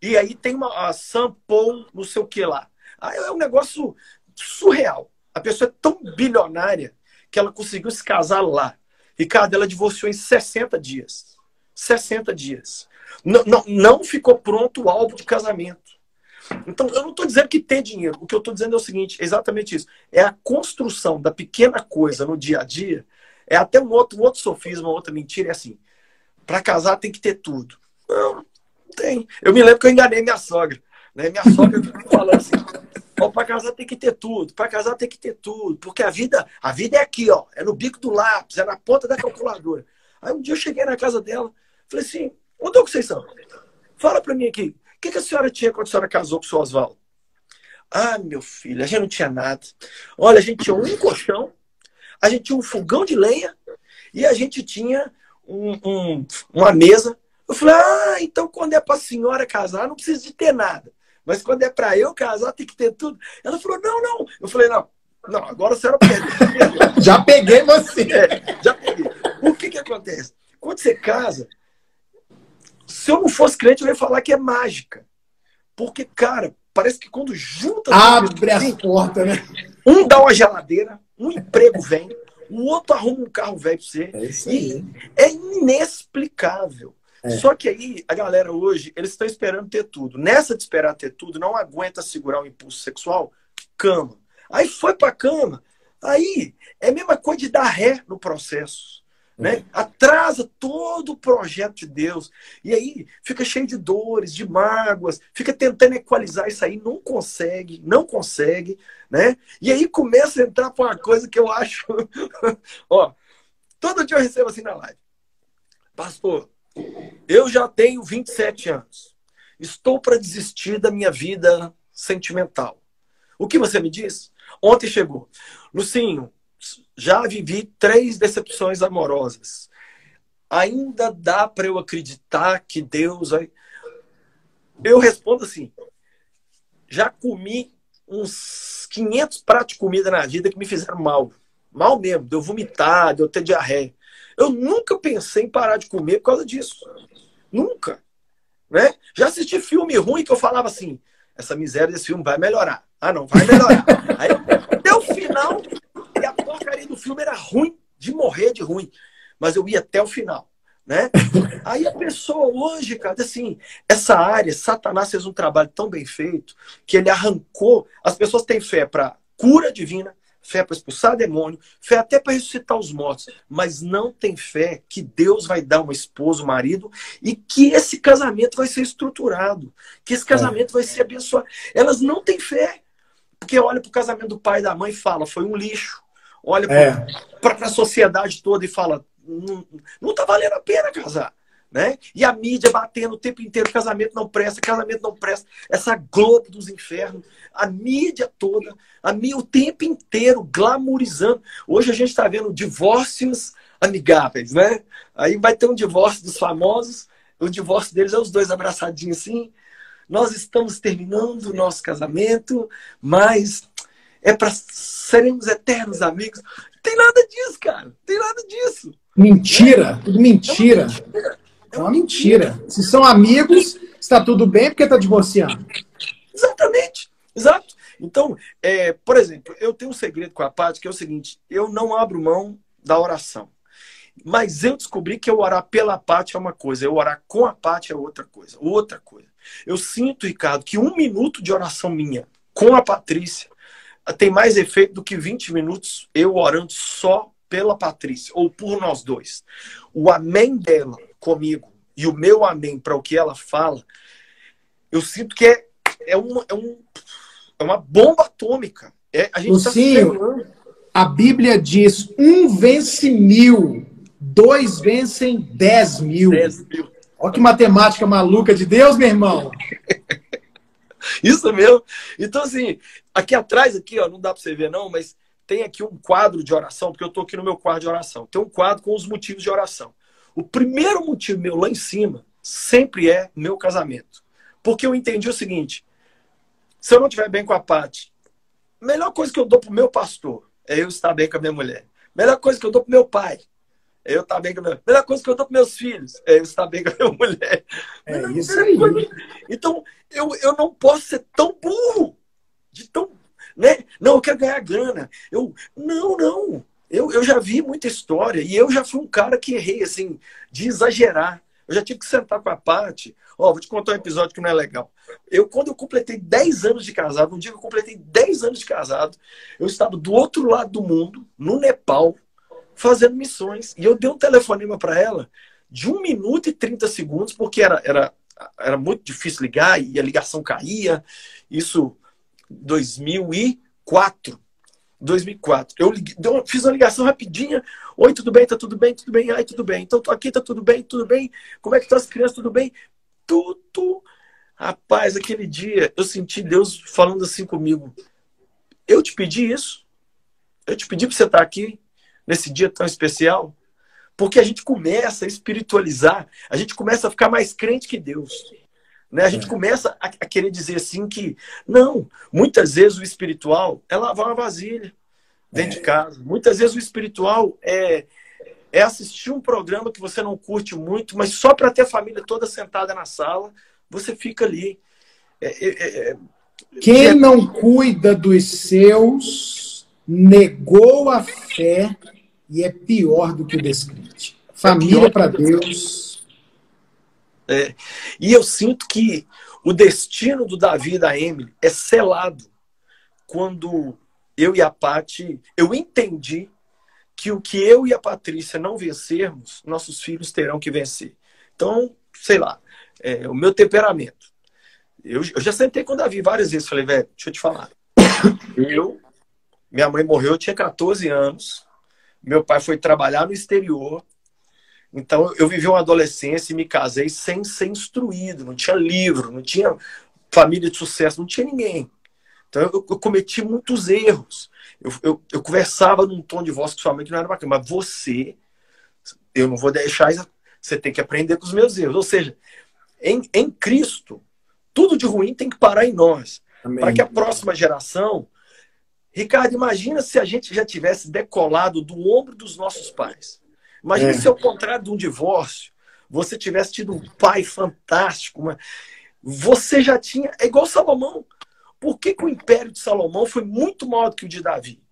e aí tem uma a São Paul, não sei o que lá. Aí é um negócio surreal. A pessoa é tão bilionária que ela conseguiu se casar lá. Ricardo, ela divorciou em 60 dias. 60 dias. Não, não, não ficou pronto o álbum de casamento. Então, eu não estou dizendo que tem dinheiro. O que eu estou dizendo é o seguinte: exatamente isso. É a construção da pequena coisa no dia a dia. É até um outro, um outro sofisma, outra mentira. É assim: para casar tem que ter tudo. Não, tem. Eu me lembro que eu enganei minha sogra. Né? Minha sogra falando assim: oh, para casar tem que ter tudo, para casar tem que ter tudo, porque a vida, a vida é aqui, ó, é no bico do lápis, é na ponta da calculadora. Aí um dia eu cheguei na casa dela, falei assim: onde é que vocês são? Fala para mim aqui, o que, que a senhora tinha quando a senhora casou com o seu Oswaldo? Ah, meu filho, a gente não tinha nada. Olha, a gente tinha um colchão, a gente tinha um fogão de lenha e a gente tinha um, um, uma mesa eu falei, ah, então quando é para a senhora casar, não precisa de ter nada. Mas quando é para eu casar, tem que ter tudo. Ela falou, não, não. Eu falei, não, não, agora a senhora perdeu.
já peguei você.
É, já peguei. O que que acontece? Quando você casa, se eu não fosse crente, eu ia falar que é mágica. Porque, cara, parece que quando junta...
Abre as portas, né?
Um dá uma geladeira, um emprego vem, o outro arruma um carro velho para você.
É isso aí.
é inexplicável. É. Só que aí, a galera hoje, eles estão esperando ter tudo. Nessa de esperar ter tudo, não aguenta segurar o impulso sexual, cama. Aí foi pra cama. Aí é a mesma coisa de dar ré no processo. Né? É. Atrasa todo o projeto de Deus. E aí fica cheio de dores, de mágoas, fica tentando equalizar isso aí, não consegue, não consegue, né? E aí começa a entrar para uma coisa que eu acho. Ó, todo dia eu recebo assim na live. Pastor, eu já tenho 27 anos. Estou para desistir da minha vida sentimental. O que você me diz? Ontem chegou. Lucinho, já vivi três decepções amorosas. Ainda dá para eu acreditar que Deus vai. Eu respondo assim: já comi uns 500 pratos de comida na vida que me fizeram mal. Mal mesmo, de eu vomitar, de eu ter diarreia. Eu nunca pensei em parar de comer por causa disso. Nunca. Né? Já assisti filme ruim que eu falava assim: essa miséria desse filme vai melhorar. Ah, não, vai melhorar. Aí, até o final, e a porcaria do filme era ruim, de morrer de ruim. Mas eu ia até o final. Né? Aí a pessoa hoje, cara, assim, essa área, Satanás fez um trabalho tão bem feito que ele arrancou. As pessoas têm fé para cura divina, fé para expulsar demônio, fé até para ressuscitar os mortos, mas não tem fé que Deus vai dar uma esposa, um marido e que esse casamento vai ser estruturado, que esse casamento é. vai ser abençoado. Elas não têm fé, porque olha para o casamento do pai e da mãe e fala, foi um lixo. Olha é. para a sociedade toda e fala, não, não tá valendo a pena casar. Né? E a mídia batendo o tempo inteiro, casamento não presta, casamento não presta. Essa Globo dos infernos, a mídia toda, a mídia, o tempo inteiro glamourizando. Hoje a gente está vendo divórcios amigáveis, né? Aí vai ter um divórcio dos famosos, o divórcio deles é os dois abraçadinhos assim. Nós estamos terminando o nosso casamento, mas é para seremos eternos amigos. Tem nada disso, cara. Tem nada disso.
Mentira, tudo mentira. É mentira. É uma mentira. Se são amigos, está tudo bem porque está divorciando.
Exatamente. Exato. Então, é, por exemplo, eu tenho um segredo com a Paty que é o seguinte: eu não abro mão da oração. Mas eu descobri que eu orar pela Paty é uma coisa, eu orar com a Paty é outra coisa. Outra coisa. Eu sinto, Ricardo, que um minuto de oração minha com a Patrícia tem mais efeito do que 20 minutos eu orando só pela Patrícia ou por nós dois. O amém dela comigo e o meu amém para o que ela fala, eu sinto que é, é, uma, é, um, é uma bomba atômica. É,
a gente tá a Bíblia diz: um vence mil, dois vencem dez mil. Dez mil. Olha que matemática maluca de Deus, meu irmão.
Isso mesmo. Então, assim, aqui atrás, aqui, ó, não dá para você ver, não, mas tem aqui um quadro de oração, porque eu estou aqui no meu quadro de oração. Tem um quadro com os motivos de oração. O primeiro motivo meu lá em cima sempre é meu casamento. Porque eu entendi o seguinte: se eu não estiver bem com a Paty, melhor coisa que eu dou pro meu pastor é eu estar bem com a minha mulher. Melhor coisa que eu dou pro meu pai é eu estar bem com a minha Melhor coisa que eu dou pros meus filhos é eu estar bem com a minha mulher.
É isso aí.
Então, eu, eu não posso ser tão burro, de tão. Né? Não, eu quero ganhar grana. Eu, não, não. Eu, eu já vi muita história e eu já fui um cara que errei, assim, de exagerar. Eu já tive que sentar com a Paty. Ó, vou te contar um episódio que não é legal. Eu, quando eu completei 10 anos de casado, um dia que eu completei 10 anos de casado, eu estava do outro lado do mundo, no Nepal, fazendo missões. E eu dei um telefonema para ela de 1 minuto e 30 segundos, porque era, era, era muito difícil ligar e a ligação caía. Isso 2004. 2004. Eu fiz uma ligação rapidinha. Oi, tudo bem? Tá tudo bem? Tudo bem? Ai, tudo bem. Então, aqui, tá tudo bem? Tudo bem? Como é que estão as crianças? Tudo bem? Tudo. Rapaz, aquele dia eu senti Deus falando assim comigo. Eu te pedi isso. Eu te pedi para você estar aqui nesse dia tão especial. Porque a gente começa a espiritualizar, a gente começa a ficar mais crente que Deus. Né? A gente é. começa a, a, querer dizer assim que, não, muitas vezes o espiritual é lavar uma vasilha dentro é. de casa. Muitas vezes o espiritual é, é assistir um programa que você não curte muito, mas só para ter a família toda sentada na sala, você fica ali. É, é,
é Quem não cuida dos seus negou a fé e é pior do que o descrente. Família para Deus
é, e eu sinto que o destino do Davi e da Emily é selado quando eu e a Pati, eu entendi que o que eu e a Patrícia não vencermos, nossos filhos terão que vencer. Então, sei lá, é, o meu temperamento. Eu, eu já sentei com o Davi várias vezes, falei, velho, deixa eu te falar. Eu, minha mãe morreu, eu tinha 14 anos, meu pai foi trabalhar no exterior, então, eu vivi uma adolescência e me casei sem ser instruído, não tinha livro, não tinha família de sucesso, não tinha ninguém. Então, eu, eu cometi muitos erros. Eu, eu, eu, conversava num tom de voz que sua mãe que não era bacana, mas você, eu não vou deixar, você tem que aprender com os meus erros. Ou seja, em, em Cristo, tudo de ruim tem que parar em nós. Para que a próxima geração. Ricardo, imagina se a gente já tivesse decolado do ombro dos nossos pais. Imagina é. se ao contrário de um divórcio, você tivesse tido um pai fantástico. Uma... Você já tinha. É igual Salomão. Por que, que o império de Salomão foi muito maior do que o de Davi?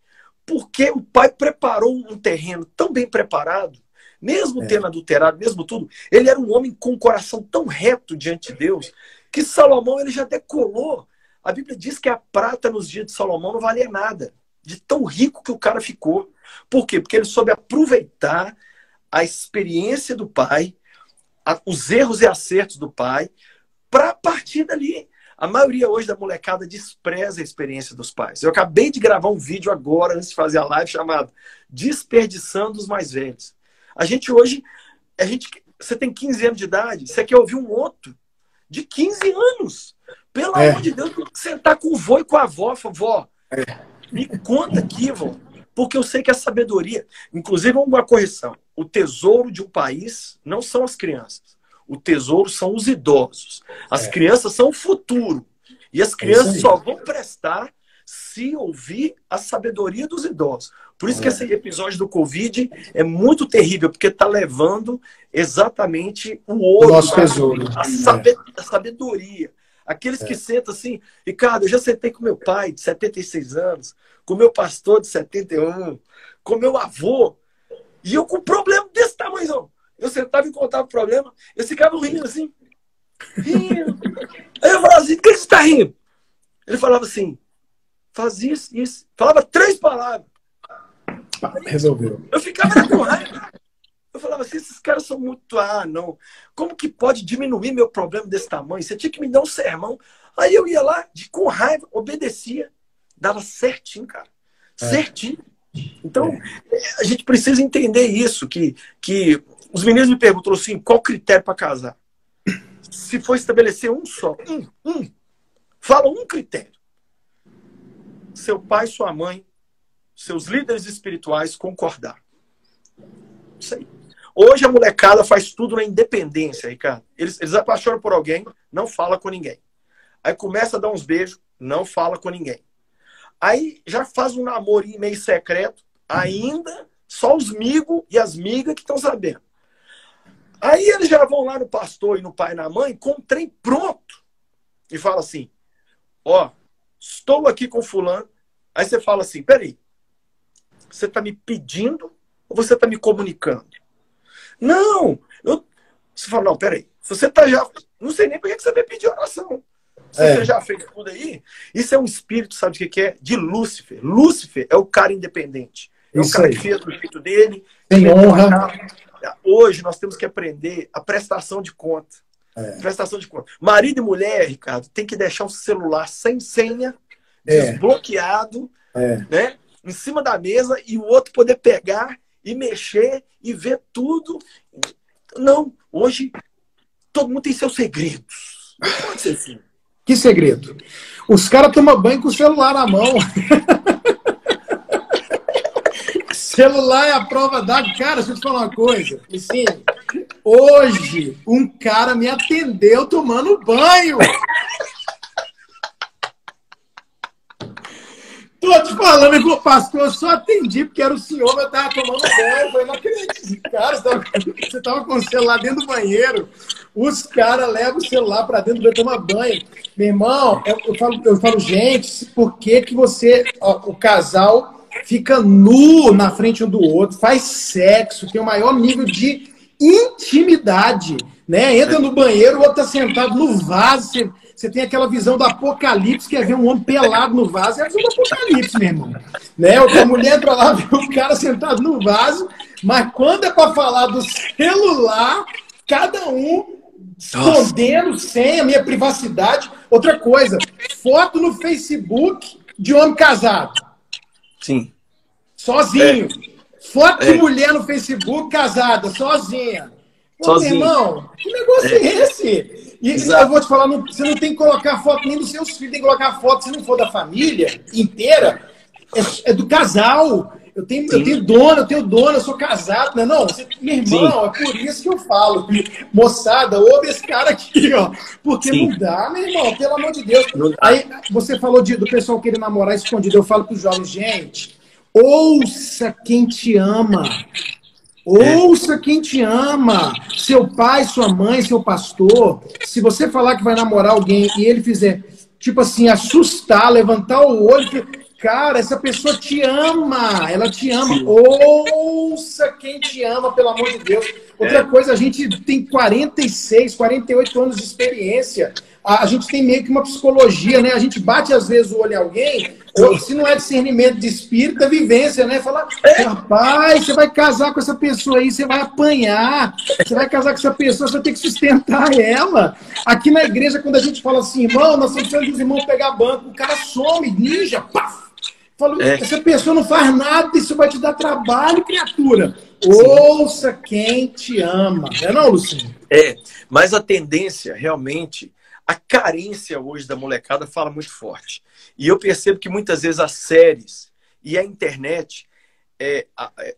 Porque o pai preparou um terreno tão bem preparado, mesmo é. tendo adulterado, mesmo tudo, ele era um homem com um coração tão reto diante de Deus, que Salomão ele já decolou. A Bíblia diz que a prata nos dias de Salomão não valia nada. de tão rico que o cara ficou. Por quê? Porque ele soube aproveitar a experiência do pai, a, os erros e acertos do pai, para partir dali. A maioria hoje da molecada despreza a experiência dos pais. Eu acabei de gravar um vídeo agora, antes de fazer a live, chamado Desperdiçando os Mais Velhos. A gente hoje, a gente, você tem 15 anos de idade, você quer ouvir um outro de 15 anos. Pelo é. amor de Deus, sentar com o vô e com a avó, vó, é. me conta aqui, vó. Porque eu sei que a sabedoria, inclusive uma correção, o tesouro de um país não são as crianças. O tesouro são os idosos. As é. crianças são o futuro. E as é crianças é só vão prestar se ouvir a sabedoria dos idosos. Por isso é. que esse episódio do Covid é muito terrível, porque está levando exatamente o ouro,
Nosso tesouro.
A sabedoria. Aqueles é. que sentam assim, Ricardo, eu já sentei com meu pai de 76 anos, com meu pastor de 71, com meu avô, e eu com um problema desse tamanho. Eu sentava e contava o problema, eles ficavam rindo assim. Rindo. Aí eu falava assim, por que você está rindo? Ele falava assim, faz isso, isso. Falava três palavras.
Resolveu.
Eu ficava com raiva. Eu falava assim, esses caras são muito. Ah, não. Como que pode diminuir meu problema desse tamanho? Você tinha que me dar um sermão. Aí eu ia lá, de, com raiva, obedecia. Dava certinho, cara. É. Certinho. Então, é. a gente precisa entender isso, que, que os meninos me perguntam assim, qual critério para casar? Se for estabelecer um só, um, um, fala um critério. Seu pai, sua mãe, seus líderes espirituais concordar. Isso aí. Hoje a molecada faz tudo na independência, Ricardo. Eles, eles apaixonam por alguém, não fala com ninguém. Aí começa a dar uns beijos, não fala com ninguém. Aí já faz um namoro meio secreto, ainda só os migos e as migas que estão sabendo. Aí eles já vão lá no pastor e no pai e na mãe com o trem pronto. E fala assim: Ó, estou aqui com fulano. Aí você fala assim: peraí, você está me pedindo ou você está me comunicando? Não! Eu... Você fala: não, peraí, se você está já. Não sei nem por que você vai pedir oração. Se é. você já fez tudo aí, isso é um espírito, sabe o que é? De Lúcifer. Lúcifer é o cara independente. É o cara aí. que fez do jeito dele.
Tem honra.
Hoje nós temos que aprender a prestação de conta. É. Prestação de conta. Marido e mulher, Ricardo, tem que deixar o celular sem senha, é. desbloqueado, é. né? Em cima da mesa e o outro poder pegar e mexer e ver tudo. Não, hoje todo mundo tem seus segredos. Não pode ser assim.
Que segredo? Os caras tomam banho com o celular na mão. Celular é a prova d'água. Cara, deixa eu te falar uma coisa. Sim, hoje um cara me atendeu tomando banho. Tô te falando, ele falou, pastor, eu só atendi porque era o senhor, mas eu tava tomando banho. Eu falei, não acredito. Cara, você tava, com o celular dentro do banheiro. Os caras levam o celular para dentro para tomar banho. Meu irmão, eu, eu, falo, eu falo, gente, por que, que você, ó, o casal fica nu na frente um do outro, faz sexo, tem o maior nível de intimidade, né? Entra no banheiro, o outro tá sentado no vaso, você, você tem aquela visão do apocalipse, que é ver um homem pelado no vaso, é a visão do apocalipse, meu irmão. Né? A mulher entra lá, vê o cara sentado no vaso, mas quando é para falar do celular, cada um escondendo sem a minha privacidade. Outra coisa, foto no Facebook de homem casado.
Sim.
Sozinho. É. Foto é. de mulher no Facebook casada, sozinha. Sozinho. meu irmão, que negócio é, é esse? E Exato. eu vou te falar, você não tem que colocar foto nem dos seus filhos, tem que colocar foto, se não for da família inteira, é, é do casal. Eu tenho, eu tenho dona, eu tenho dona, eu sou casado, né? Não, você, meu irmão, Sim. é por isso que eu falo. Moçada, ouve esse cara aqui, ó. Porque Sim. não dá, meu irmão, pelo amor de Deus. Aí você falou de, do pessoal querer namorar escondido. Eu falo para os jovens, gente, ouça quem te ama. Ouça quem te ama. Seu pai, sua mãe, seu pastor. Se você falar que vai namorar alguém e ele fizer, tipo assim, assustar, levantar o olho, Cara, essa pessoa te ama, ela te ama. Sim. Ouça quem te ama, pelo amor de Deus. Outra é. coisa, a gente tem 46, 48 anos de experiência. A, a, gente tem meio que uma psicologia, né? A gente bate às vezes o olho em alguém, ou, se não é discernimento de espírito, é vivência, né? Falar, rapaz, você vai casar com essa pessoa aí, você vai apanhar. Você vai casar com essa pessoa, você vai ter que sustentar ela. Aqui na igreja, quando a gente fala assim, irmão, nós precisando dos irmãos pegar banco, o cara some, ninja, paf! Falou, é. essa pessoa não faz nada, isso vai te dar trabalho, criatura. Sim. Ouça quem te ama. Não é não, Lucinho?
É, mas a tendência realmente a carência hoje da molecada fala muito forte. E eu percebo que muitas vezes as séries e a internet, é, é,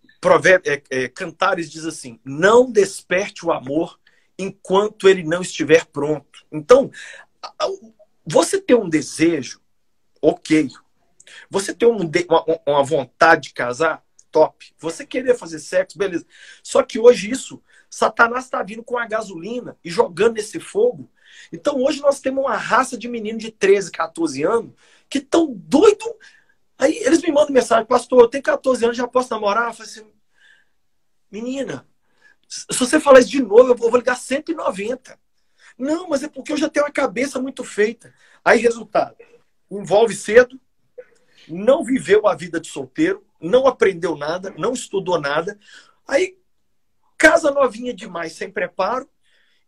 é, é, Cantares diz assim: não desperte o amor enquanto ele não estiver pronto. Então, você ter um desejo, ok. Você ter um, uma, uma vontade de casar, top. Você querer fazer sexo, beleza. Só que hoje isso, Satanás está vindo com a gasolina e jogando nesse fogo então hoje nós temos uma raça de meninos de 13, 14 anos que estão doidos. Aí eles me mandam mensagem, pastor, eu tenho 14 anos, já posso namorar? Eu falei assim, menina, se você falar isso de novo, eu vou ligar 190. Não, mas é porque eu já tenho uma cabeça muito feita. Aí, resultado, envolve cedo, não viveu a vida de solteiro, não aprendeu nada, não estudou nada. Aí, casa novinha demais, sem preparo,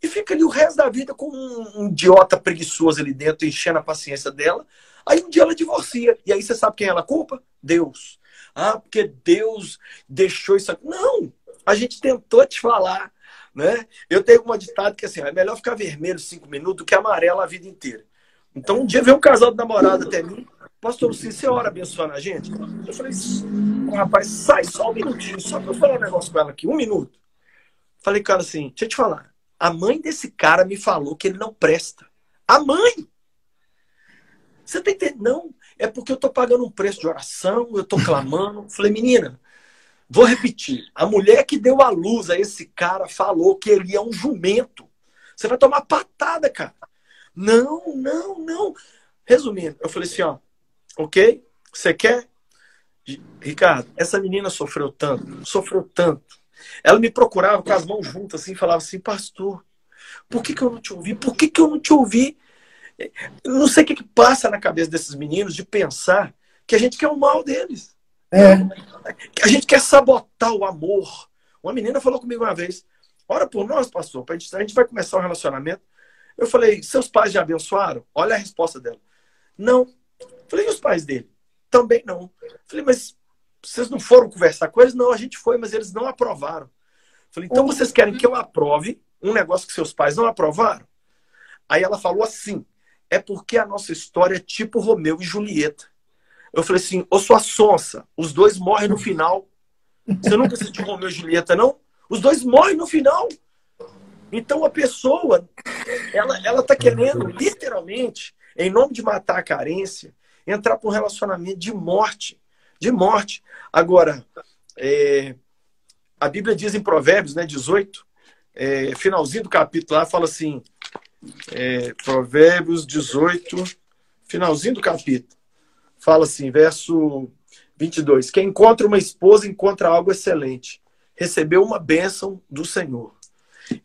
e fica ali o resto da vida com um, um idiota preguiçoso ali dentro, enchendo a paciência dela. Aí um dia ela divorcia. E aí você sabe quem ela culpa? Deus. Ah, porque Deus deixou isso aqui. Não! A gente tentou te falar. Né? Eu tenho uma ditado que assim, é melhor ficar vermelho cinco minutos do que amarelo a vida inteira. Então um dia veio um casal de namorado até mim. Pastor Luciano, você ora abençoando a gente? Eu falei, rapaz, sai só um minutinho, só para eu falar um negócio com ela aqui, um minuto. Falei, cara, assim, deixa eu te falar. A mãe desse cara me falou que ele não presta. A mãe! Você tá entendendo? Não, é porque eu tô pagando um preço de oração, eu tô clamando. Falei, menina, vou repetir. A mulher que deu a luz a esse cara falou que ele é um jumento. Você vai tomar patada, cara. Não, não, não. Resumindo, eu falei assim, ó, ok? Você quer? Ricardo, essa menina sofreu tanto, sofreu tanto ela me procurava com as mãos juntas assim, falava assim, pastor, por que, que eu não te ouvi? Por que, que eu não te ouvi? Eu não sei o que, que passa na cabeça desses meninos de pensar que a gente quer o mal deles. É. Que a gente quer sabotar o amor. Uma menina falou comigo uma vez, ora por nós, pastor, a gente, a gente vai começar um relacionamento. Eu falei, seus pais já abençoaram? Olha a resposta dela. Não. Eu falei, e os pais dele? Também não. Eu falei, mas vocês não foram conversar com eles? Não, a gente foi, mas eles não aprovaram. Falei, então vocês querem que eu aprove um negócio que seus pais não aprovaram? Aí ela falou assim: é porque a nossa história é tipo Romeu e Julieta. Eu falei assim, ô sua sonsa, os dois morrem no final. Você nunca assistiu Romeu e Julieta, não? Os dois morrem no final. Então a pessoa, ela, ela tá querendo, literalmente, em nome de matar a carência, entrar para um relacionamento de morte de morte. Agora, é, a Bíblia diz em Provérbios né, 18, é, finalzinho do capítulo lá, fala assim, é, Provérbios 18, finalzinho do capítulo, fala assim, verso 22, quem encontra uma esposa encontra algo excelente, recebeu uma bênção do Senhor.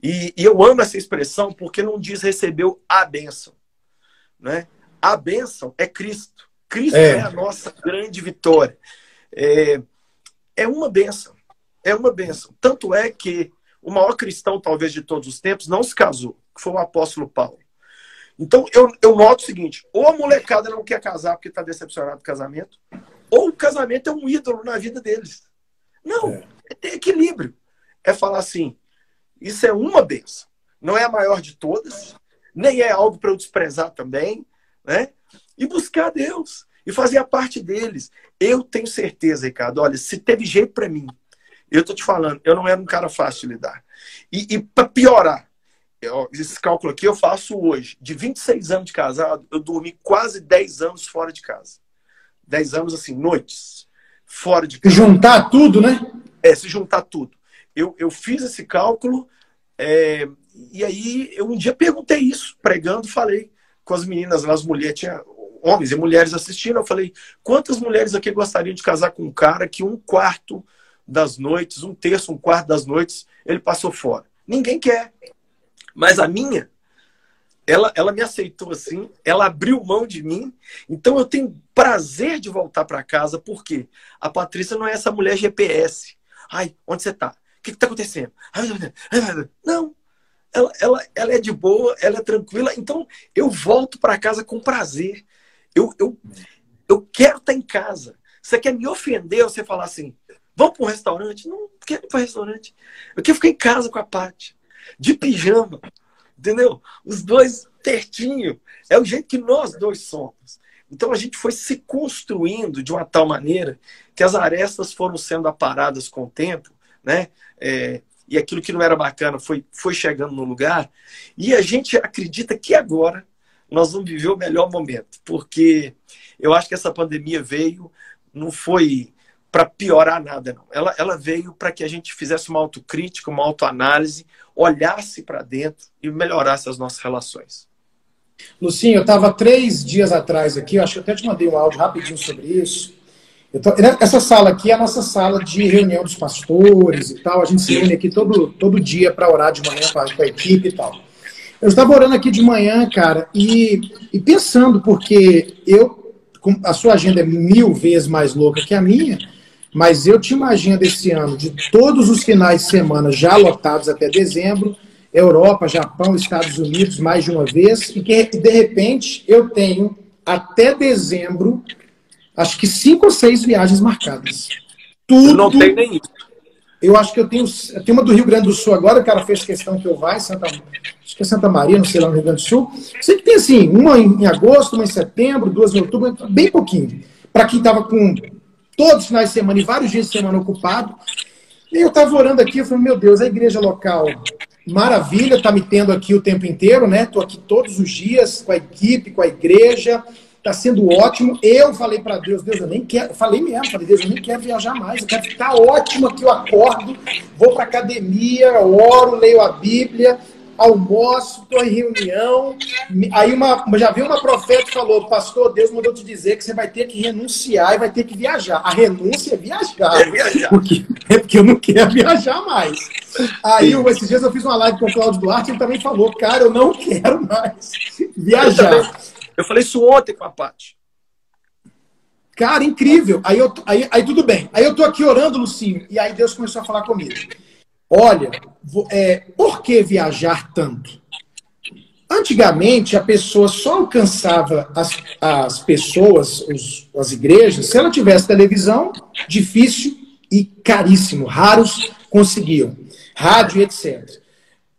E, e eu amo essa expressão porque não diz recebeu a bênção. Né? A bênção é Cristo. Cristo é, é a nossa grande vitória. É, é uma benção. É uma benção. Tanto é que o maior cristão, talvez, de todos os tempos, não se casou, que foi o apóstolo Paulo. Então, eu, eu noto o seguinte: ou a molecada não quer casar porque está decepcionado do casamento, ou o casamento é um ídolo na vida deles. Não, é. é ter equilíbrio. É falar assim: isso é uma benção. Não é a maior de todas, nem é algo para eu desprezar também, né? E buscar Deus e fazer a parte deles. Eu tenho certeza, Ricardo, olha, se teve jeito para mim, eu tô te falando, eu não era um cara fácil de lidar. E, e para piorar, eu, esse cálculo aqui eu faço hoje. De 26 anos de casado, eu dormi quase 10 anos fora de casa. 10 anos, assim, noites, fora de casa.
Se juntar tudo, né?
É, se juntar tudo. Eu, eu fiz esse cálculo é, e aí eu um dia perguntei isso, pregando, falei com as meninas, as mulheres, tinha homens e mulheres assistindo. Eu falei, quantas mulheres aqui gostariam de casar com um cara que um quarto das noites, um terço, um quarto das noites, ele passou fora? Ninguém quer. Mas a minha, ela, ela me aceitou assim, ela abriu mão de mim, então eu tenho prazer de voltar para casa, porque a Patrícia não é essa mulher GPS. Ai, onde você tá? O que está acontecendo? Não, ela, ela, ela é de boa, ela é tranquila, então eu volto para casa com prazer. Eu, eu, eu quero estar em casa. Você quer me ofender você falar assim, vamos para um restaurante? Não quero ir para um restaurante. Eu quero ficar em casa com a Paty, de pijama. Entendeu? Os dois pertinho. É o jeito que nós dois somos. Então a gente foi se construindo de uma tal maneira que as arestas foram sendo aparadas com o tempo, né? É, e aquilo que não era bacana foi, foi chegando no lugar. E a gente acredita que agora nós vamos viver o melhor momento, porque eu acho que essa pandemia veio, não foi para piorar nada, não. Ela, ela veio para que a gente fizesse uma autocrítica, uma autoanálise, olhasse para dentro e melhorasse as nossas relações.
Lucinho, eu estava três dias atrás aqui, acho que eu até te mandei um áudio rapidinho sobre isso. Tô, né, essa sala aqui é a nossa sala de reunião dos pastores e tal. A gente se reúne aqui todo, todo dia para orar de manhã com a equipe e tal. Eu estava orando aqui de manhã, cara, e, e pensando, porque eu, a sua agenda é mil vezes mais louca que a minha, mas eu te imagino desse ano, de todos os finais de semana já lotados até dezembro, Europa, Japão, Estados Unidos, mais de uma vez, e que de repente eu tenho até dezembro, acho que cinco ou seis viagens marcadas.
Tudo. Eu não tem nem
Eu acho que eu tenho, tenho uma do Rio Grande do Sul agora, que ela fez questão que eu vá, Santa, acho que é Santa Maria, não sei lá no Rio Grande do Sul. Sei que tem assim, uma em agosto, uma em setembro, duas em outubro, bem pouquinho. Para quem estava com todos os finais de semana e vários dias de semana ocupado. E eu estava orando aqui, eu falei, meu Deus, a igreja local, maravilha, está me tendo aqui o tempo inteiro, né? Estou aqui todos os dias com a equipe, com a igreja, está sendo ótimo. Eu falei para Deus, Deus, eu nem quero, falei mesmo, falei, Deus, eu nem quero viajar mais, eu quero ficar ótimo aqui, eu acordo, vou para academia, oro, leio a Bíblia, almoço, estou em reunião. Aí uma, já vi uma profeta que falou, pastor, Deus mandou te dizer que você vai ter que renunciar e vai ter que viajar. A renúncia é viajar. É viajar. Porque, é porque eu não quero viajar mais. Aí, Sim. esses dias eu fiz uma live com o Cláudio Duarte ele também falou, cara, eu não quero mais viajar.
Eu, falei isso ontem com a Paty.
Cara, incrível. Aí, eu, aí, aí tudo bem. Aí eu tô aqui orando, Lucinho, e aí Deus começou a falar comigo. Olha, é, por que viajar tanto? Antigamente, a pessoa só alcançava as, as pessoas, os, as igrejas, se ela tivesse televisão, difícil e caríssimo. Raros conseguiam. Rádio, etc.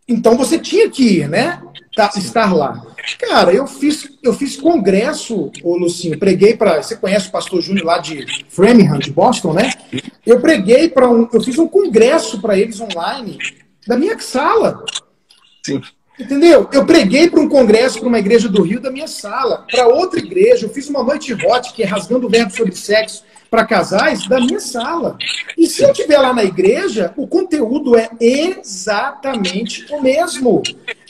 Então você tinha que ir, né? Tá, estar lá. Cara, eu fiz, eu fiz congresso, ô Lucinho, preguei para. Você conhece o pastor Júnior lá de Framingham, de Boston, né? Eu preguei para um. Eu fiz um congresso para eles online da minha sala.
Sim.
Entendeu? Eu preguei para um congresso, para uma igreja do Rio, da minha sala. Para outra igreja, eu fiz uma noite hot, que é rasgando o verbo sobre sexo, para casais, da minha sala. E se eu estiver lá na igreja, o conteúdo é exatamente o mesmo.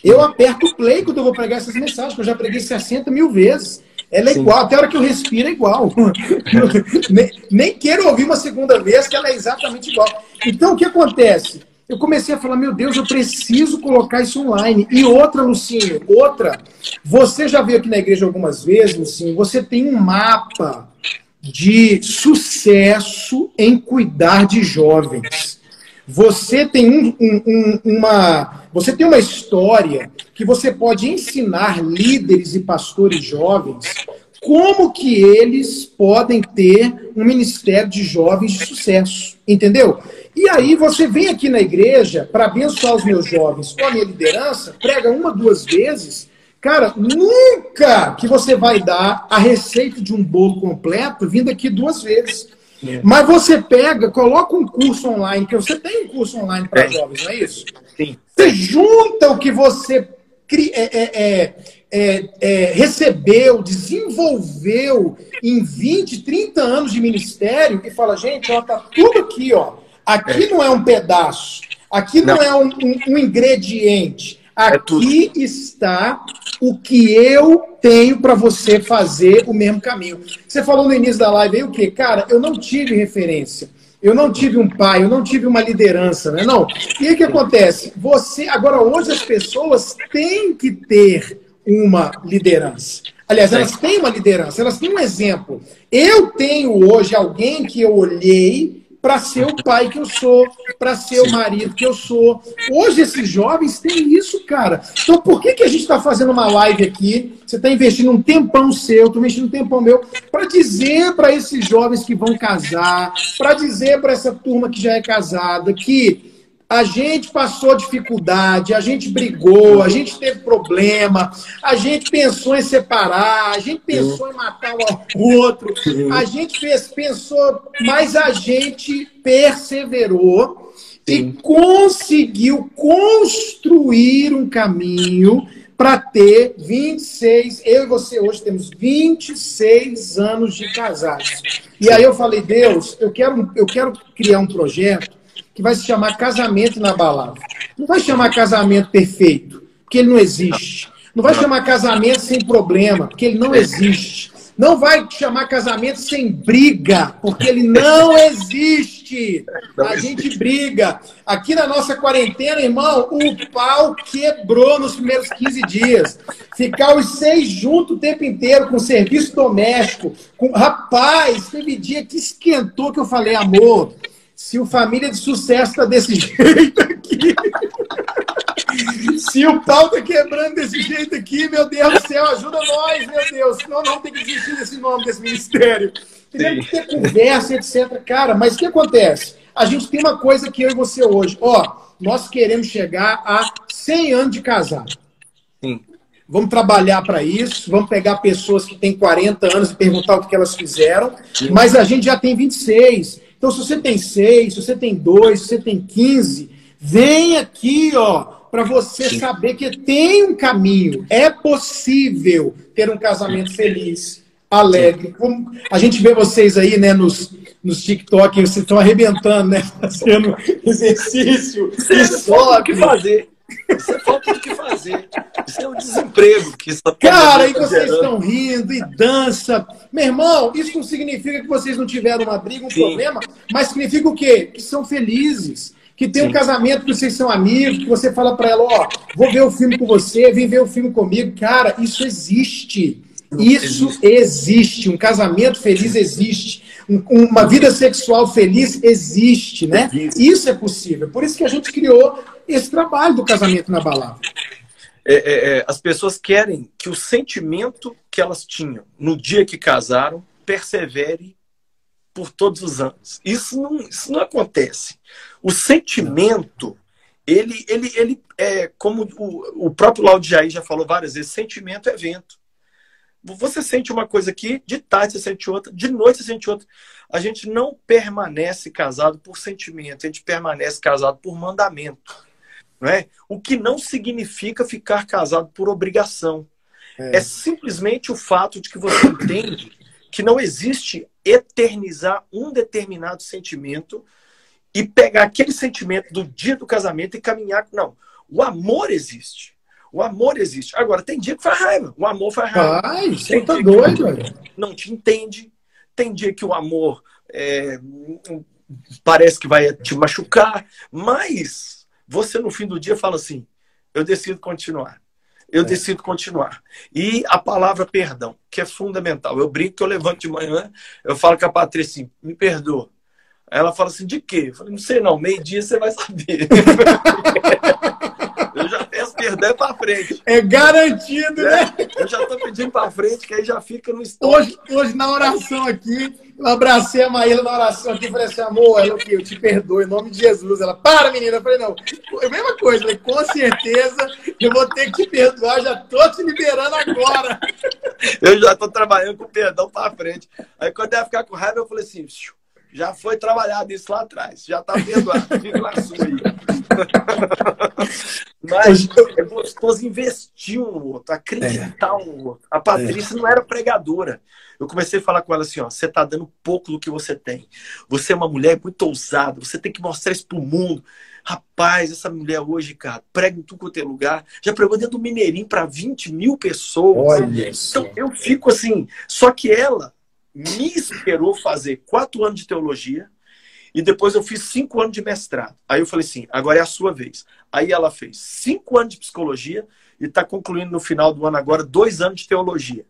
Eu aperto o play quando eu vou pregar essas mensagens, que eu já preguei 60 mil vezes. Ela é Sim. igual, até a hora que eu respiro é igual. nem, nem quero ouvir uma segunda vez que ela é exatamente igual. Então, o que acontece? Eu comecei a falar, meu Deus, eu preciso colocar isso online. E outra, Lucinho, outra. Você já veio aqui na igreja algumas vezes, Lucinho, você tem um mapa de sucesso em cuidar de jovens. Você tem um, um, uma, você tem uma história que você pode ensinar líderes e pastores jovens como que eles podem ter um ministério de jovens de sucesso, entendeu? E aí você vem aqui na igreja para abençoar os meus jovens com a minha liderança, prega uma, duas vezes, cara, nunca que você vai dar a receita de um bolo completo vindo aqui duas vezes. É. Mas você pega, coloca um curso online, que você tem um curso online para jovens, não é isso?
Sim.
Você junta o que você é é, é, é, é, recebeu, desenvolveu em 20, 30 anos de ministério e fala, gente, ó, tá tudo aqui, ó. Aqui não é um pedaço, aqui não, não é um, um, um, ingrediente. Aqui está o que eu tenho para você fazer o mesmo caminho. Você falou no início da live aí o quê? Cara, eu não tive referência. Eu não tive um pai, eu não tive uma liderança, né? Não. E aí o que acontece? Você, agora hoje as pessoas têm que ter uma liderança. Aliás, elas têm uma liderança, elas têm um exemplo. Eu tenho hoje alguém que eu olhei para ser o pai que eu sou, para ser o marido que eu sou. Hoje esses jovens têm isso, cara. Então por que, que a gente está fazendo uma live aqui? Você está investindo um tempão seu, estou investindo um tempão meu, para dizer para esses jovens que vão casar, para dizer para essa turma que já é casada que a gente passou dificuldade, a gente brigou, a gente teve problema, a gente pensou em separar, a gente pensou em matar o outro, a gente fez, pensou, mas a gente perseverou e conseguiu construir um caminho para ter 26, eu e você hoje temos 26 anos de casados. E aí eu falei, Deus, eu quero, eu quero criar um projeto que vai se chamar casamento inabalável. Não vai chamar casamento perfeito, porque ele não existe. Não vai chamar casamento sem problema, porque ele não existe. Não vai chamar casamento sem briga, porque ele não existe. A gente briga. Aqui na nossa quarentena, irmão, o pau quebrou nos primeiros 15 dias. Ficar os seis juntos o tempo inteiro com serviço doméstico. Com... Rapaz, teve dia que esquentou que eu falei, amor, se o Família de Sucesso está desse jeito aqui. Se o pau tá quebrando desse jeito aqui, meu Deus do céu, ajuda nós, meu Deus. Senão não tem que desistir desse nome desse ministério. Tem que ter conversa, etc. Cara, mas o que acontece? A gente tem uma coisa que eu e você hoje. Ó, nós queremos chegar a 100 anos de casado. Sim. Vamos trabalhar para isso, vamos pegar pessoas que têm 40 anos e perguntar o que elas fizeram, Sim. mas a gente já tem 26. Então, se você tem seis, se você tem dois, se você tem quinze, vem aqui, ó, para você Sim. saber que tem um caminho. É possível ter um casamento feliz, alegre. Como a gente vê vocês aí, né, nos, nos TikTok, vocês estão arrebentando, né? Fazendo exercício.
Você sabe o que fazer. Você falta o que fazer. Isso é um desemprego que está
Cara, aí vocês estão rindo e dança. Meu irmão, isso não significa que vocês não tiveram uma briga, um Sim. problema, mas significa o quê? Que são felizes. Que tem Sim. um casamento que vocês são amigos, que você fala para ela, ó, vou ver o filme com você, vem ver o filme comigo. Cara, isso existe. Isso existe. Um casamento feliz existe. uma vida sexual feliz existe, né? Isso é possível. Por isso que a gente criou esse trabalho do casamento na balada.
É, é, é, as pessoas querem que o sentimento que elas tinham no dia que casaram persevere por todos os anos. Isso não, isso não acontece. O sentimento, ele, ele, ele é como o, o próprio Jair já falou várias vezes: sentimento é vento. Você sente uma coisa aqui, de tarde você sente outra, de noite você sente outra. A gente não permanece casado por sentimento, a gente permanece casado por mandamento. Não é? O que não significa ficar casado por obrigação. É. é simplesmente o fato de que você entende que não existe eternizar um determinado sentimento e pegar aquele sentimento do dia do casamento e caminhar. Não. O amor existe. O amor existe. Agora, tem dia que faz raiva. O amor faz raiva.
Ai, você tá doido, velho.
Não te entende. Tem dia que o amor é, parece que vai te machucar. Mas você no fim do dia fala assim: eu decido continuar. Eu é. decido continuar. E a palavra perdão, que é fundamental. Eu brinco que eu levanto de manhã, eu falo com a Patrícia assim, me perdoa. Ela fala assim, de quê? Eu falei, não sei não, meio-dia você vai saber. eu já peço perdão para frente.
É garantido, né?
É, eu já estou pedindo para frente, que aí já fica no
estoque. Hoje, hoje na oração aqui, eu abracei a Maíla na oração aqui e falei assim, amor, ela, eu te perdoo em nome de Jesus. Ela, para, menina. Eu falei, não, é a mesma coisa. falei, com certeza eu vou ter que te perdoar, já tô te liberando agora.
Eu já tô trabalhando com perdão para frente. Aí quando ela ficar com raiva, eu falei assim, já foi trabalhado isso lá atrás, já tá perdoado, fica na sua aí. Mas é gostoso investir um no outro, acreditar é. um no outro. A Patrícia é. não era pregadora. Eu comecei a falar com ela assim: ó, você está dando pouco do que você tem. Você é uma mulher muito ousada, você tem que mostrar isso pro mundo. Rapaz, essa mulher hoje, cara, prega em tudo quanto é lugar. Já pregou dentro do Mineirinho para 20 mil pessoas. Olha então eu fico assim. Só que ela me esperou fazer quatro anos de teologia E depois eu fiz cinco anos de mestrado. Aí eu falei assim, agora é a sua vez. Aí ela fez cinco anos de psicologia e está concluindo no final do ano agora dois anos de teologia.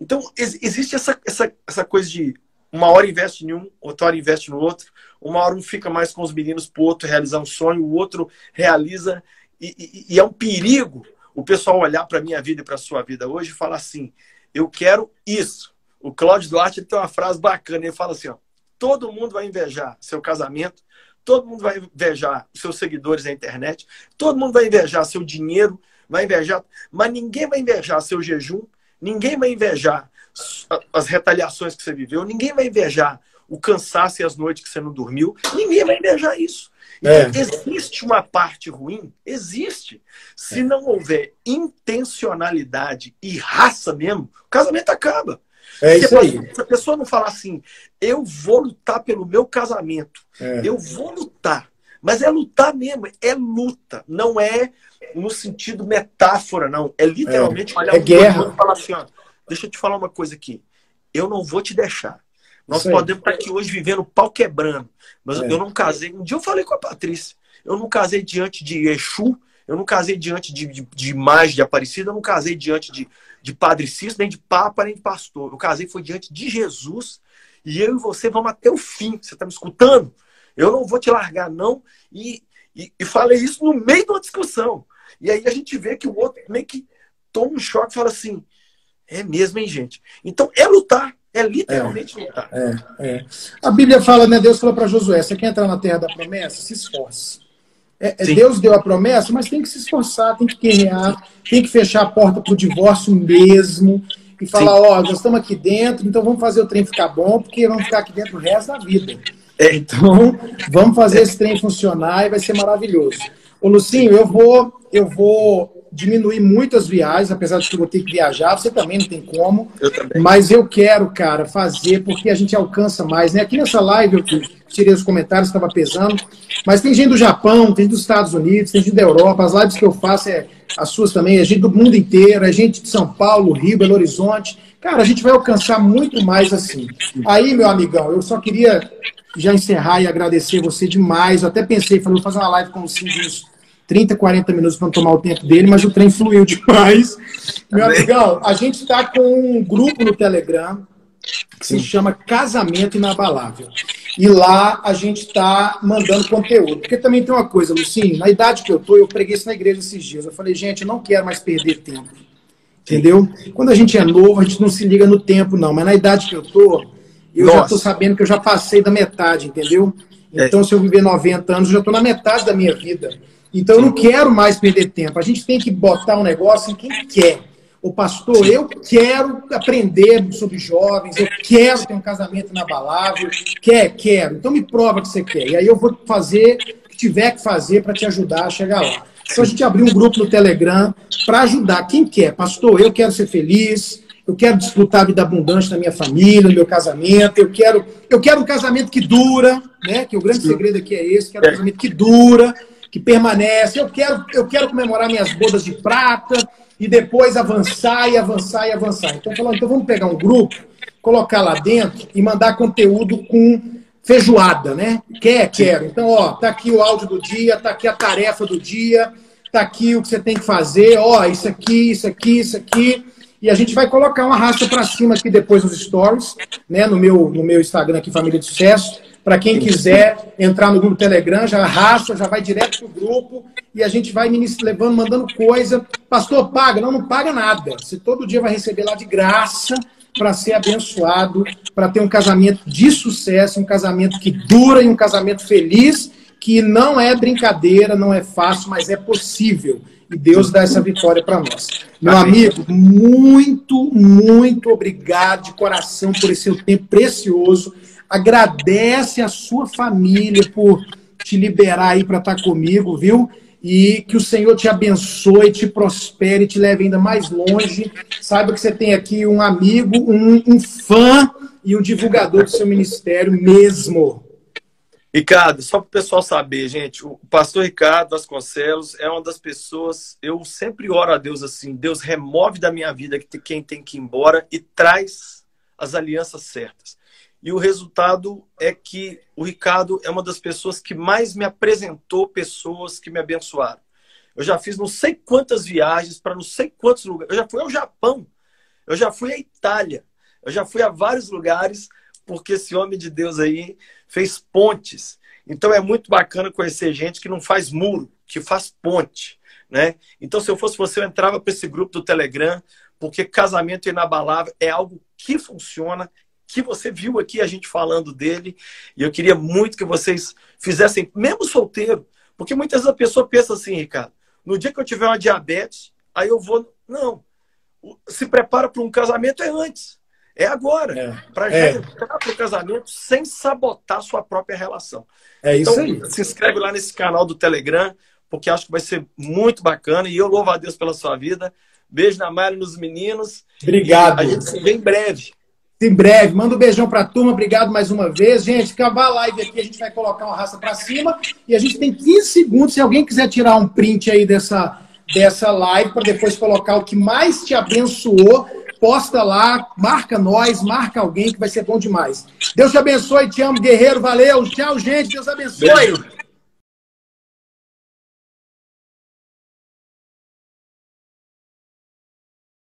Então, existe essa, essa, essa coisa de uma hora investe em um, outra hora investe no outro, uma hora um fica mais com os meninos para o outro realizar um sonho, o outro realiza. E, e, e é um perigo o pessoal olhar para a minha vida e para a sua vida hoje e falar assim: eu quero isso. O Cláudio Duarte tem uma frase bacana, ele fala assim: ó, todo mundo vai invejar seu casamento, todo mundo vai invejar seus seguidores na internet, todo mundo vai invejar seu dinheiro, vai invejar, mas ninguém vai invejar seu jejum, ninguém vai invejar as retaliações que você viveu, ninguém vai invejar o cansaço e as noites que você não dormiu, ninguém vai invejar isso. É. Então, existe uma parte ruim? Existe. Se é. não houver intencionalidade e raça mesmo, o casamento acaba.
É isso aí.
Se a pessoa não falar assim, eu vou lutar pelo meu casamento, é. eu vou lutar. Mas é lutar mesmo, é luta. Não é no sentido metáfora, não. É literalmente
é. olhar é guerra.
e falar assim, ó, deixa eu te falar uma coisa aqui. Eu não vou te deixar. Nós podemos estar aqui hoje vivendo pau quebrando. Mas é. eu não casei. Um dia eu falei com a Patrícia. Eu não casei diante de Exu, eu não casei diante de, de, de imagem de Aparecida, eu não casei diante de, de Padre Cícero, nem de Papa, nem de pastor. Eu casei foi diante de Jesus. E eu e você vamos até o fim. Você está me escutando? Eu não vou te largar, não. E, e, e, falei isso no meio de uma discussão. E aí a gente vê que o outro meio que toma um choque e fala assim: é mesmo, hein, gente? Então é lutar. É literalmente é, lutar. É,
é. A Bíblia fala, né? Deus falou para Josué: você quer entrar na terra da promessa? Se esforce. É, é Deus deu a promessa, mas tem que se esforçar, tem que guerrear, tem que fechar a porta para o divórcio mesmo e falar: ó, oh, nós estamos aqui dentro, então vamos fazer o trem ficar bom, porque vamos ficar aqui dentro o resto da vida. É. Então, vamos fazer esse trem funcionar e vai ser maravilhoso. Ô, Lucinho, eu vou, eu vou diminuir muito as viagens, apesar de que eu vou ter que viajar, você também não tem como.
Eu também.
Mas eu quero, cara, fazer porque a gente alcança mais, né? Aqui nessa live eu tirei os comentários, estava pesando, mas tem gente do Japão, tem dos Estados Unidos, tem gente da Europa, as lives que eu faço, é, as suas também, é gente do mundo inteiro, é gente de São Paulo, Rio, Belo Horizonte. Cara, a gente vai alcançar muito mais assim. Aí, meu amigão, eu só queria já encerrar e agradecer você demais. Eu até pensei, falei, vou fazer uma live com os Cindios 30, 40 minutos para tomar o tempo dele, mas o trem fluiu demais. Meu amigão, a gente está com um grupo no Telegram que se chama Casamento Inabalável. E lá a gente está mandando conteúdo. Porque também tem uma coisa, Lucinho, na idade que eu tô, eu preguei isso na igreja esses dias. Eu falei, gente, eu não quero mais perder tempo. Entendeu? Quando a gente é novo, a gente não se liga no tempo, não. Mas na idade que eu tô, eu Nossa. já tô sabendo que eu já passei da metade, entendeu? É. Então, é. se eu viver 90 anos, eu já estou na metade da minha vida. Então eu não quero mais perder tempo. A gente tem que botar um negócio em quem quer. O pastor, eu quero aprender sobre jovens, eu quero ter um casamento inabalável, quer, quero. Então me prova que você quer. E aí eu vou fazer o que tiver que fazer para te ajudar a chegar lá. Então a gente abriu um grupo no Telegram para ajudar quem quer. Pastor, eu quero ser feliz, eu quero disfrutar a vida abundante na minha família, no meu casamento, eu quero, eu quero um casamento que dura, né? Que o grande segredo aqui é esse, quero um casamento que dura, que permanece. Eu quero, eu quero comemorar minhas bodas de prata e depois avançar e avançar e avançar. Então, falando, então vamos pegar um grupo, colocar lá dentro e mandar conteúdo com feijoada, né? Quer, quero. Então, ó, tá aqui o áudio do dia, tá aqui a tarefa do dia, tá aqui o que você tem que fazer, ó, isso aqui, isso aqui, isso aqui. E a gente vai colocar uma raça para cima aqui depois nos stories, né? No meu, no meu Instagram aqui, Família de Sucesso. Para quem quiser entrar no grupo Telegram, já arrasta, já vai direto pro grupo e a gente vai levando, mandando coisa. Pastor, paga? Não, não paga nada. Você todo dia vai receber lá de graça para ser abençoado, para ter um casamento de sucesso, um casamento que dura e um casamento feliz, que não é brincadeira, não é fácil, mas é possível. E Deus dá essa vitória para nós. Meu amigo, muito, muito obrigado de coração por esse seu tempo precioso agradece a sua família por te liberar aí para estar tá comigo, viu? E que o Senhor te abençoe, te prospere, te leve ainda mais longe. Saiba que você tem aqui um amigo, um, um fã e um divulgador do seu ministério mesmo.
Ricardo, só para o pessoal saber, gente, o pastor Ricardo Vasconcelos é uma das pessoas, eu sempre oro a Deus assim, Deus remove da minha vida quem tem que ir embora e traz as alianças certas. E o resultado é que o Ricardo é uma das pessoas que mais me apresentou pessoas que me abençoaram. Eu já fiz não sei quantas viagens para não sei quantos lugares. Eu já fui ao Japão, eu já fui à Itália, eu já fui a vários lugares, porque esse homem de Deus aí fez pontes. Então é muito bacana conhecer gente que não faz muro, que faz ponte. Né? Então, se eu fosse você, eu entrava para esse grupo do Telegram, porque casamento inabalável é algo que funciona, que você viu aqui a gente falando dele, e eu queria muito que vocês fizessem, mesmo solteiro, porque muitas vezes a pessoa pensa assim, Ricardo, no dia que eu tiver uma diabetes, aí eu vou. Não. Se prepara para um casamento é antes. É agora. É. Para é. entrar para o casamento sem sabotar sua própria relação.
É isso então, aí.
Se inscreve lá nesse canal do Telegram, porque acho que vai ser muito bacana. E eu louvo a Deus pela sua vida. Beijo na Mari nos meninos.
Obrigado.
E a gente se vê em breve
em breve. Manda um beijão pra turma, obrigado mais uma vez. Gente, acabar a live aqui, a gente vai colocar uma raça para cima e a gente tem 15 segundos. Se alguém quiser tirar um print aí dessa, dessa live para depois colocar o que mais te abençoou, posta lá, marca nós, marca alguém que vai ser bom demais. Deus te abençoe, te amo, guerreiro, valeu. Tchau, gente, Deus abençoe. Beijo.